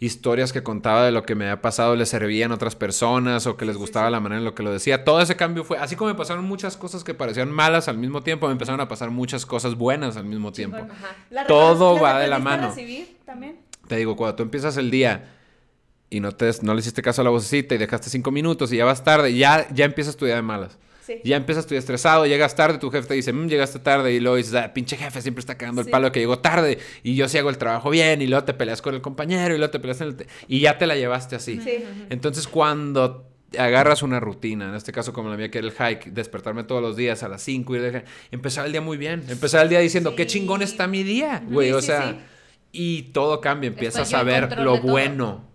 historias que contaba de lo que me había pasado le servían a otras personas o que les gustaba la manera en lo que lo decía. Todo ese cambio fue, así como me pasaron muchas cosas que parecían malas al mismo tiempo, me empezaron a pasar muchas cosas buenas al mismo tiempo. Ajá. ¿Las Todo va de la mano. recibir también? Te digo, cuando tú empiezas el día y no, te, no le hiciste caso a la vocecita y dejaste cinco minutos y ya vas tarde, ya, ya empiezas tu día de malas. Sí. Ya empiezas tu día estresado, llegas tarde, tu jefe te dice, "Mm, llegaste tarde, y luego dices, ah, pinche jefe siempre está cagando el palo de que llegó tarde, y yo sí hago el trabajo bien, y luego te peleas con el compañero, y luego te peleas en el... Y ya te la llevaste así. Sí. Entonces, cuando agarras una rutina, en este caso como la mía que era el hike, despertarme todos los días a las 5 y dejar- empezar el día muy bien, empezar el día diciendo, qué chingón está mi día, güey, Sí, o sea, sí. y todo cambia, empiezas a ver lo de bueno.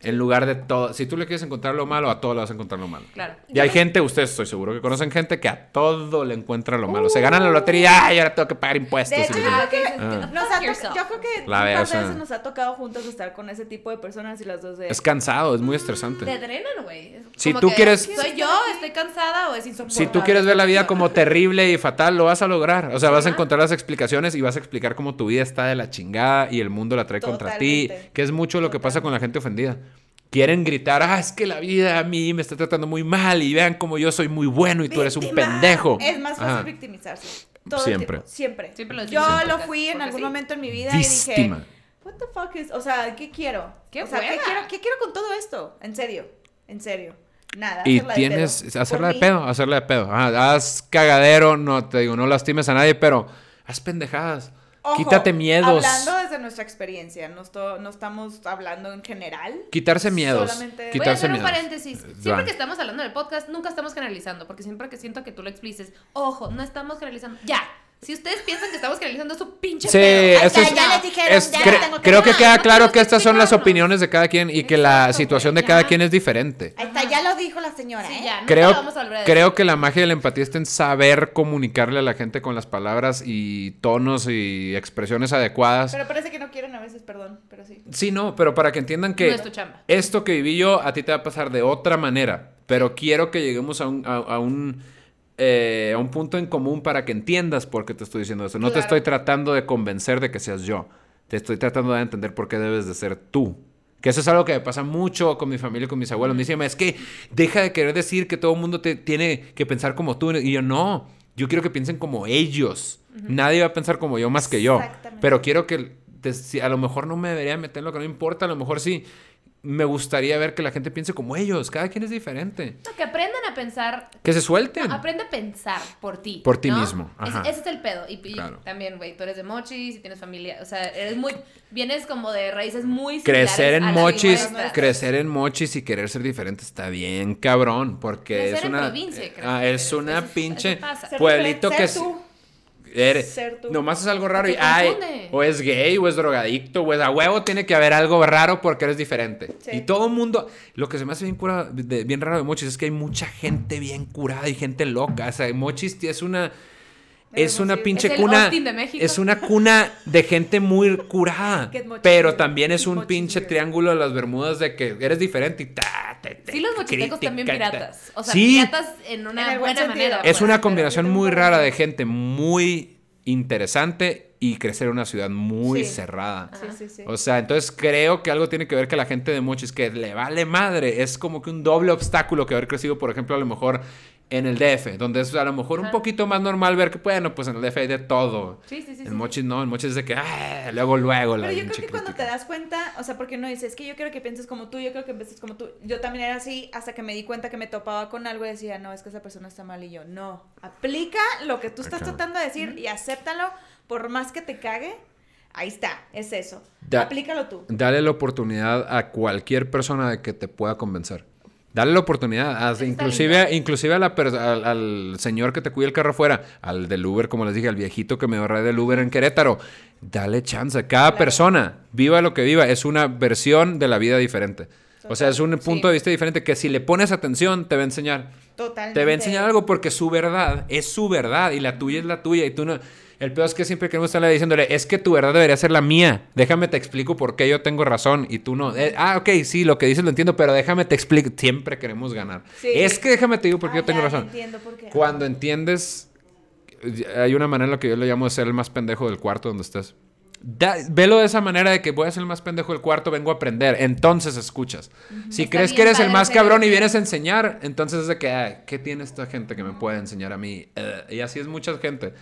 En lugar de todo. Si tú le quieres encontrar lo malo, a todo le vas a encontrar lo malo. Claro. Y hay gente, ustedes estoy seguro que conocen gente que a todo le encuentra lo malo. Se ganan la lotería, ay, ahora tengo que pagar impuestos. De hecho, yo creo que Ah. nos ha yo creo que La veces nos ha tocado juntos estar con ese tipo de personas y las dos de... Es cansado, es muy Te estresante. drenan, güey. Si como tú que, quieres- ¿Soy yo? ¿Estoy cansada o es insoportable? Si tú quieres ver la vida como terrible y fatal, lo vas a lograr. O sea, vas a encontrar las explicaciones y vas a explicar cómo tu vida está de la chingada y el mundo la trae contra ti. Que es mucho lo que pasa con la gente ofendida. Quieren gritar, ah, es que la vida a mí me está tratando muy mal y vean cómo yo soy muy bueno y tú eres un pendejo. Es más fácil Ajá. victimizarse. Todo Siempre. El tiempo, siempre. Siempre lo Yo lo fui en algún sí. momento en mi vida Víctima. y dije, what the fuck is, o sea, ¿qué quiero? ¡Qué o sea, ¿qué quiero, ¿qué quiero con todo esto? En serio, en serio. Nada. Y hacerla de tienes, pedo. hacerla de mí. pedo, hacerla de pedo. Ajá, haz cagadero, no te digo, no lastimes a nadie, pero haz pendejadas. Ojo, Quítate miedos. Hablando desde nuestra experiencia, no, esto- no estamos hablando en general. Quitarse miedos. Solamente- Voy a Voy a Quitarse hacer un miedos. paréntesis. Va. Siempre que estamos hablando del podcast, nunca estamos generalizando, porque siempre que siento que tú lo explices, ojo, no estamos generalizando. Ya. Si ustedes piensan que estamos generalizando es su pinche Sí, pedo. esto ya, es- ya les dijeron, es- ya cre- no tengo que creo que queda no claro que estas son las opiniones de cada quien y que la Exacto, situación de cada quien es diferente. Ahí está, ya lo dijo la señora, Sí, ¿eh? ya, Creo, lo vamos a a creo que la magia de la empatía está en saber comunicarle a la gente con las palabras y tonos y expresiones adecuadas. Pero parece que no quieren a veces, perdón, pero sí. Sí, no, pero para que entiendan No que es tu chamba. esto que viví yo a ti te va a pasar de otra manera, pero quiero que lleguemos a un, a, a un, eh, un punto en común para que entiendas por qué te estoy diciendo eso. No te estoy tratando de convencer de que seas yo, te estoy tratando de entender por qué debes de ser tú. Que eso es algo que me pasa mucho con mi familia y con mis abuelos. Me dicen, es que deja de querer decir que todo el mundo te tiene que pensar como tú. Y yo, no, yo quiero que piensen como ellos. Nadie va a pensar como yo más que yo. Pero quiero que, a lo mejor no me debería meter en lo que no importa, a lo mejor sí. Me gustaría ver que la gente piense como ellos. Cada quien es diferente. No, que aprendan a pensar. Que se suelten. no, aprende a pensar por ti. Por ti ¿no? mismo, Ese- ajá. Ese, es el pedo. Y, y Claro. también, güey, tú eres de mochis y tienes familia. O sea, eres muy. Vienes como de raíces muy similares Crecer en mochis, crecer en mochis y querer ser diferente está bien cabrón, porque Crecer es en una provincia, eh, creo ah, que es es- una pinche pueblito que ser es- tú. Eres Ser tú. nomás es algo raro y ay, o es gay o es drogadicto o es a huevo tiene que haber algo raro porque eres diferente. Sí. Y todo el mundo, lo que se me hace bien cura, de- bien raro de Mochis es que hay mucha gente bien curada y gente loca, o sea, Mochis es una es una pinche Es cuna. Austin de México. Es una cuna de gente muy curada. Pero también es un pinche triángulo de las Bermudas de que eres diferente y ta, te- te Sí, los mochitecos también piratas. O sea, Sí. piratas en una En buena sentido. manera. Es una combinación muy rara de gente muy interesante y crecer en una ciudad muy Sí. cerrada. Sí, sí, sí. O sea, entonces creo que algo tiene que ver que la gente de Mochis que le vale madre es como que un doble obstáculo que haber crecido, por ejemplo, a lo mejor en el DF, donde es a lo mejor un poquito más normal ver que, bueno, pues en el DF hay de todo. Sí, sí, sí. En sí. Mochis no, en Mochis es de que, ah, luego, luego, la Pero yo creo que cuando te das cuenta, o sea, porque no dices, es que yo quiero que pienses como tú, yo creo que pienses como tú. Yo también era así hasta que me di cuenta que me topaba con algo y decía, no, es que esa persona está mal y yo, no. Aplica lo que tú estás Acá. tratando de decir y acéptalo, por más que te cague. Ahí está, es eso. Da- Aplícalo tú. Dale la oportunidad a cualquier persona de que te pueda convencer. Dale la oportunidad, inclusive, inclusive a la per- al, al señor que te cuida el carro afuera, al del Uber, como les dije, al viejito que me ahorré del Uber en Querétaro. Dale chance. Cada persona, viva lo que viva, es una versión de la vida diferente. O sea, es un punto sí. de vista diferente que si le pones atención, te va a enseñar. Totalmente. Te va a enseñar algo porque su verdad es su verdad y la tuya es la tuya y tú no... El peor es que siempre queremos estarle diciéndole, es que tu verdad debería ser la mía. Déjame te explico por qué yo tengo razón y tú no. Eh, ah, ok, sí, lo que dices lo entiendo, pero déjame te explico. Siempre queremos ganar. Sí. Es que déjame te digo porque Ah, yo tengo ya, razón. entiendo por qué. Cuando entiendes, hay una manera en la que yo le llamo de ser el más pendejo del cuarto donde estés. Da- velo de esa manera de que voy a ser el más pendejo del cuarto, vengo a aprender. Entonces escuchas. Si Está crees que eres el más cabrón y vienes a enseñar, entonces es de que, "Ay, ¿qué tiene esta gente que me puede enseñar a mí? Eh, y así es mucha gente.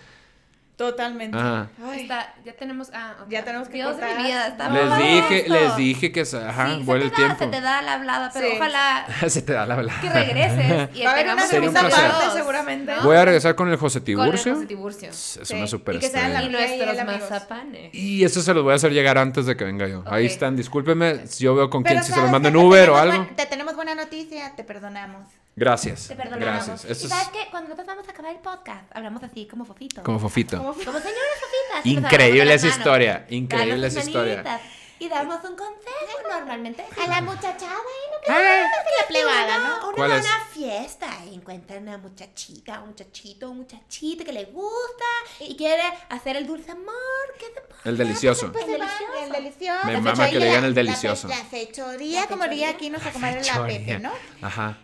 Totalmente. Ajá. Ay. Está, ya tenemos. Ah. Ya tenemos que Dios de cortar. mi vida, está Les mal dije, esto. les dije que, se- ajá, Sí, vuelve se el te da, tiempo. Se te da la hablada, pero Sí. ojalá se te da la verdad. que regreses y Va a haber una segunda parte seguramente. ¿no? Voy a regresar con el José Con el Tiburcio. José Tiburcio. Es Sí, una y super que sean la- Y mazapanes. Y eso se los voy a hacer llegar antes de que venga yo. Ahí están, discúlpenme. si Yo veo con Pero quién, si se los mando en que Uber o algo. buen- te tenemos buena noticia, te perdonamos. Gracias. Te perdonamos. Gracias. Y sabes es que cuando nosotros vamos a acabar el podcast, hablamos así como fofito. como fofito. Como- Como señoras fofitas. Increíble esa historia, increíble esa historia. y damos un consejo normalmente. A la muchachada y no Ah, la plebada, ¿no? uno ¿Cuál va a es? una fiesta y encuentra una muchachita, un muchachito, un muchachita que le gusta y quiere hacer el dulce amor. ¿Qué te pasa? El delicioso. Pues El se delicioso. el delicioso. Me mama que le fechoría, digan el la fe- delicioso. La fechoría, La como diría fechoría. aquí nuestra comadre la Pepe, ¿no? Ajá.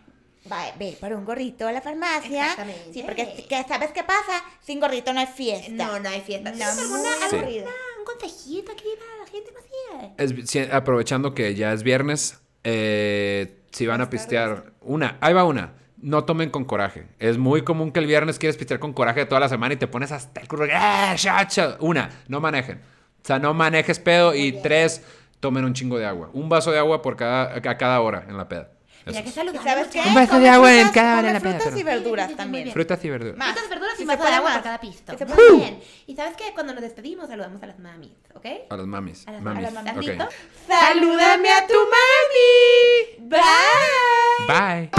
Va, ve por un gorrito a la farmacia. Exactamente. Sí, porque que- ¿sabes qué pasa? Sin gorrito no hay fiesta. No, no hay fiesta. No, ¿Tienes alguna, muy alguna- aburrida. un consejito aquí para la gente vacía? Si- aprovechando que ya es viernes, eh, si van a pistear, una, ahí va una. No tomen con coraje. Es muy común que el viernes quieres pistear con coraje toda la semana y te pones hasta el culo. ¡Ah, chacha! Una, no manejen. O sea, no manejes pedo. Y tres, tomen un chingo de agua. Un vaso de agua por cada, a cada hora en la peda. Mira que es. ¿Y saludable. sabes qué? Un vaso de agua en cada hora la peda, frutas y verduras Sí, sí, sí, también. Frutas y verduras. Más. Frutas, verduras y vaso de agua más. por cada pisto. Se Muy bien. Y sabes que cuando nos despedimos saludamos a las mamis, ¿ok? A las mamis. A las mamis. mamis. ¿Estás Ok. listo? Salúdame a tu mami. Bye.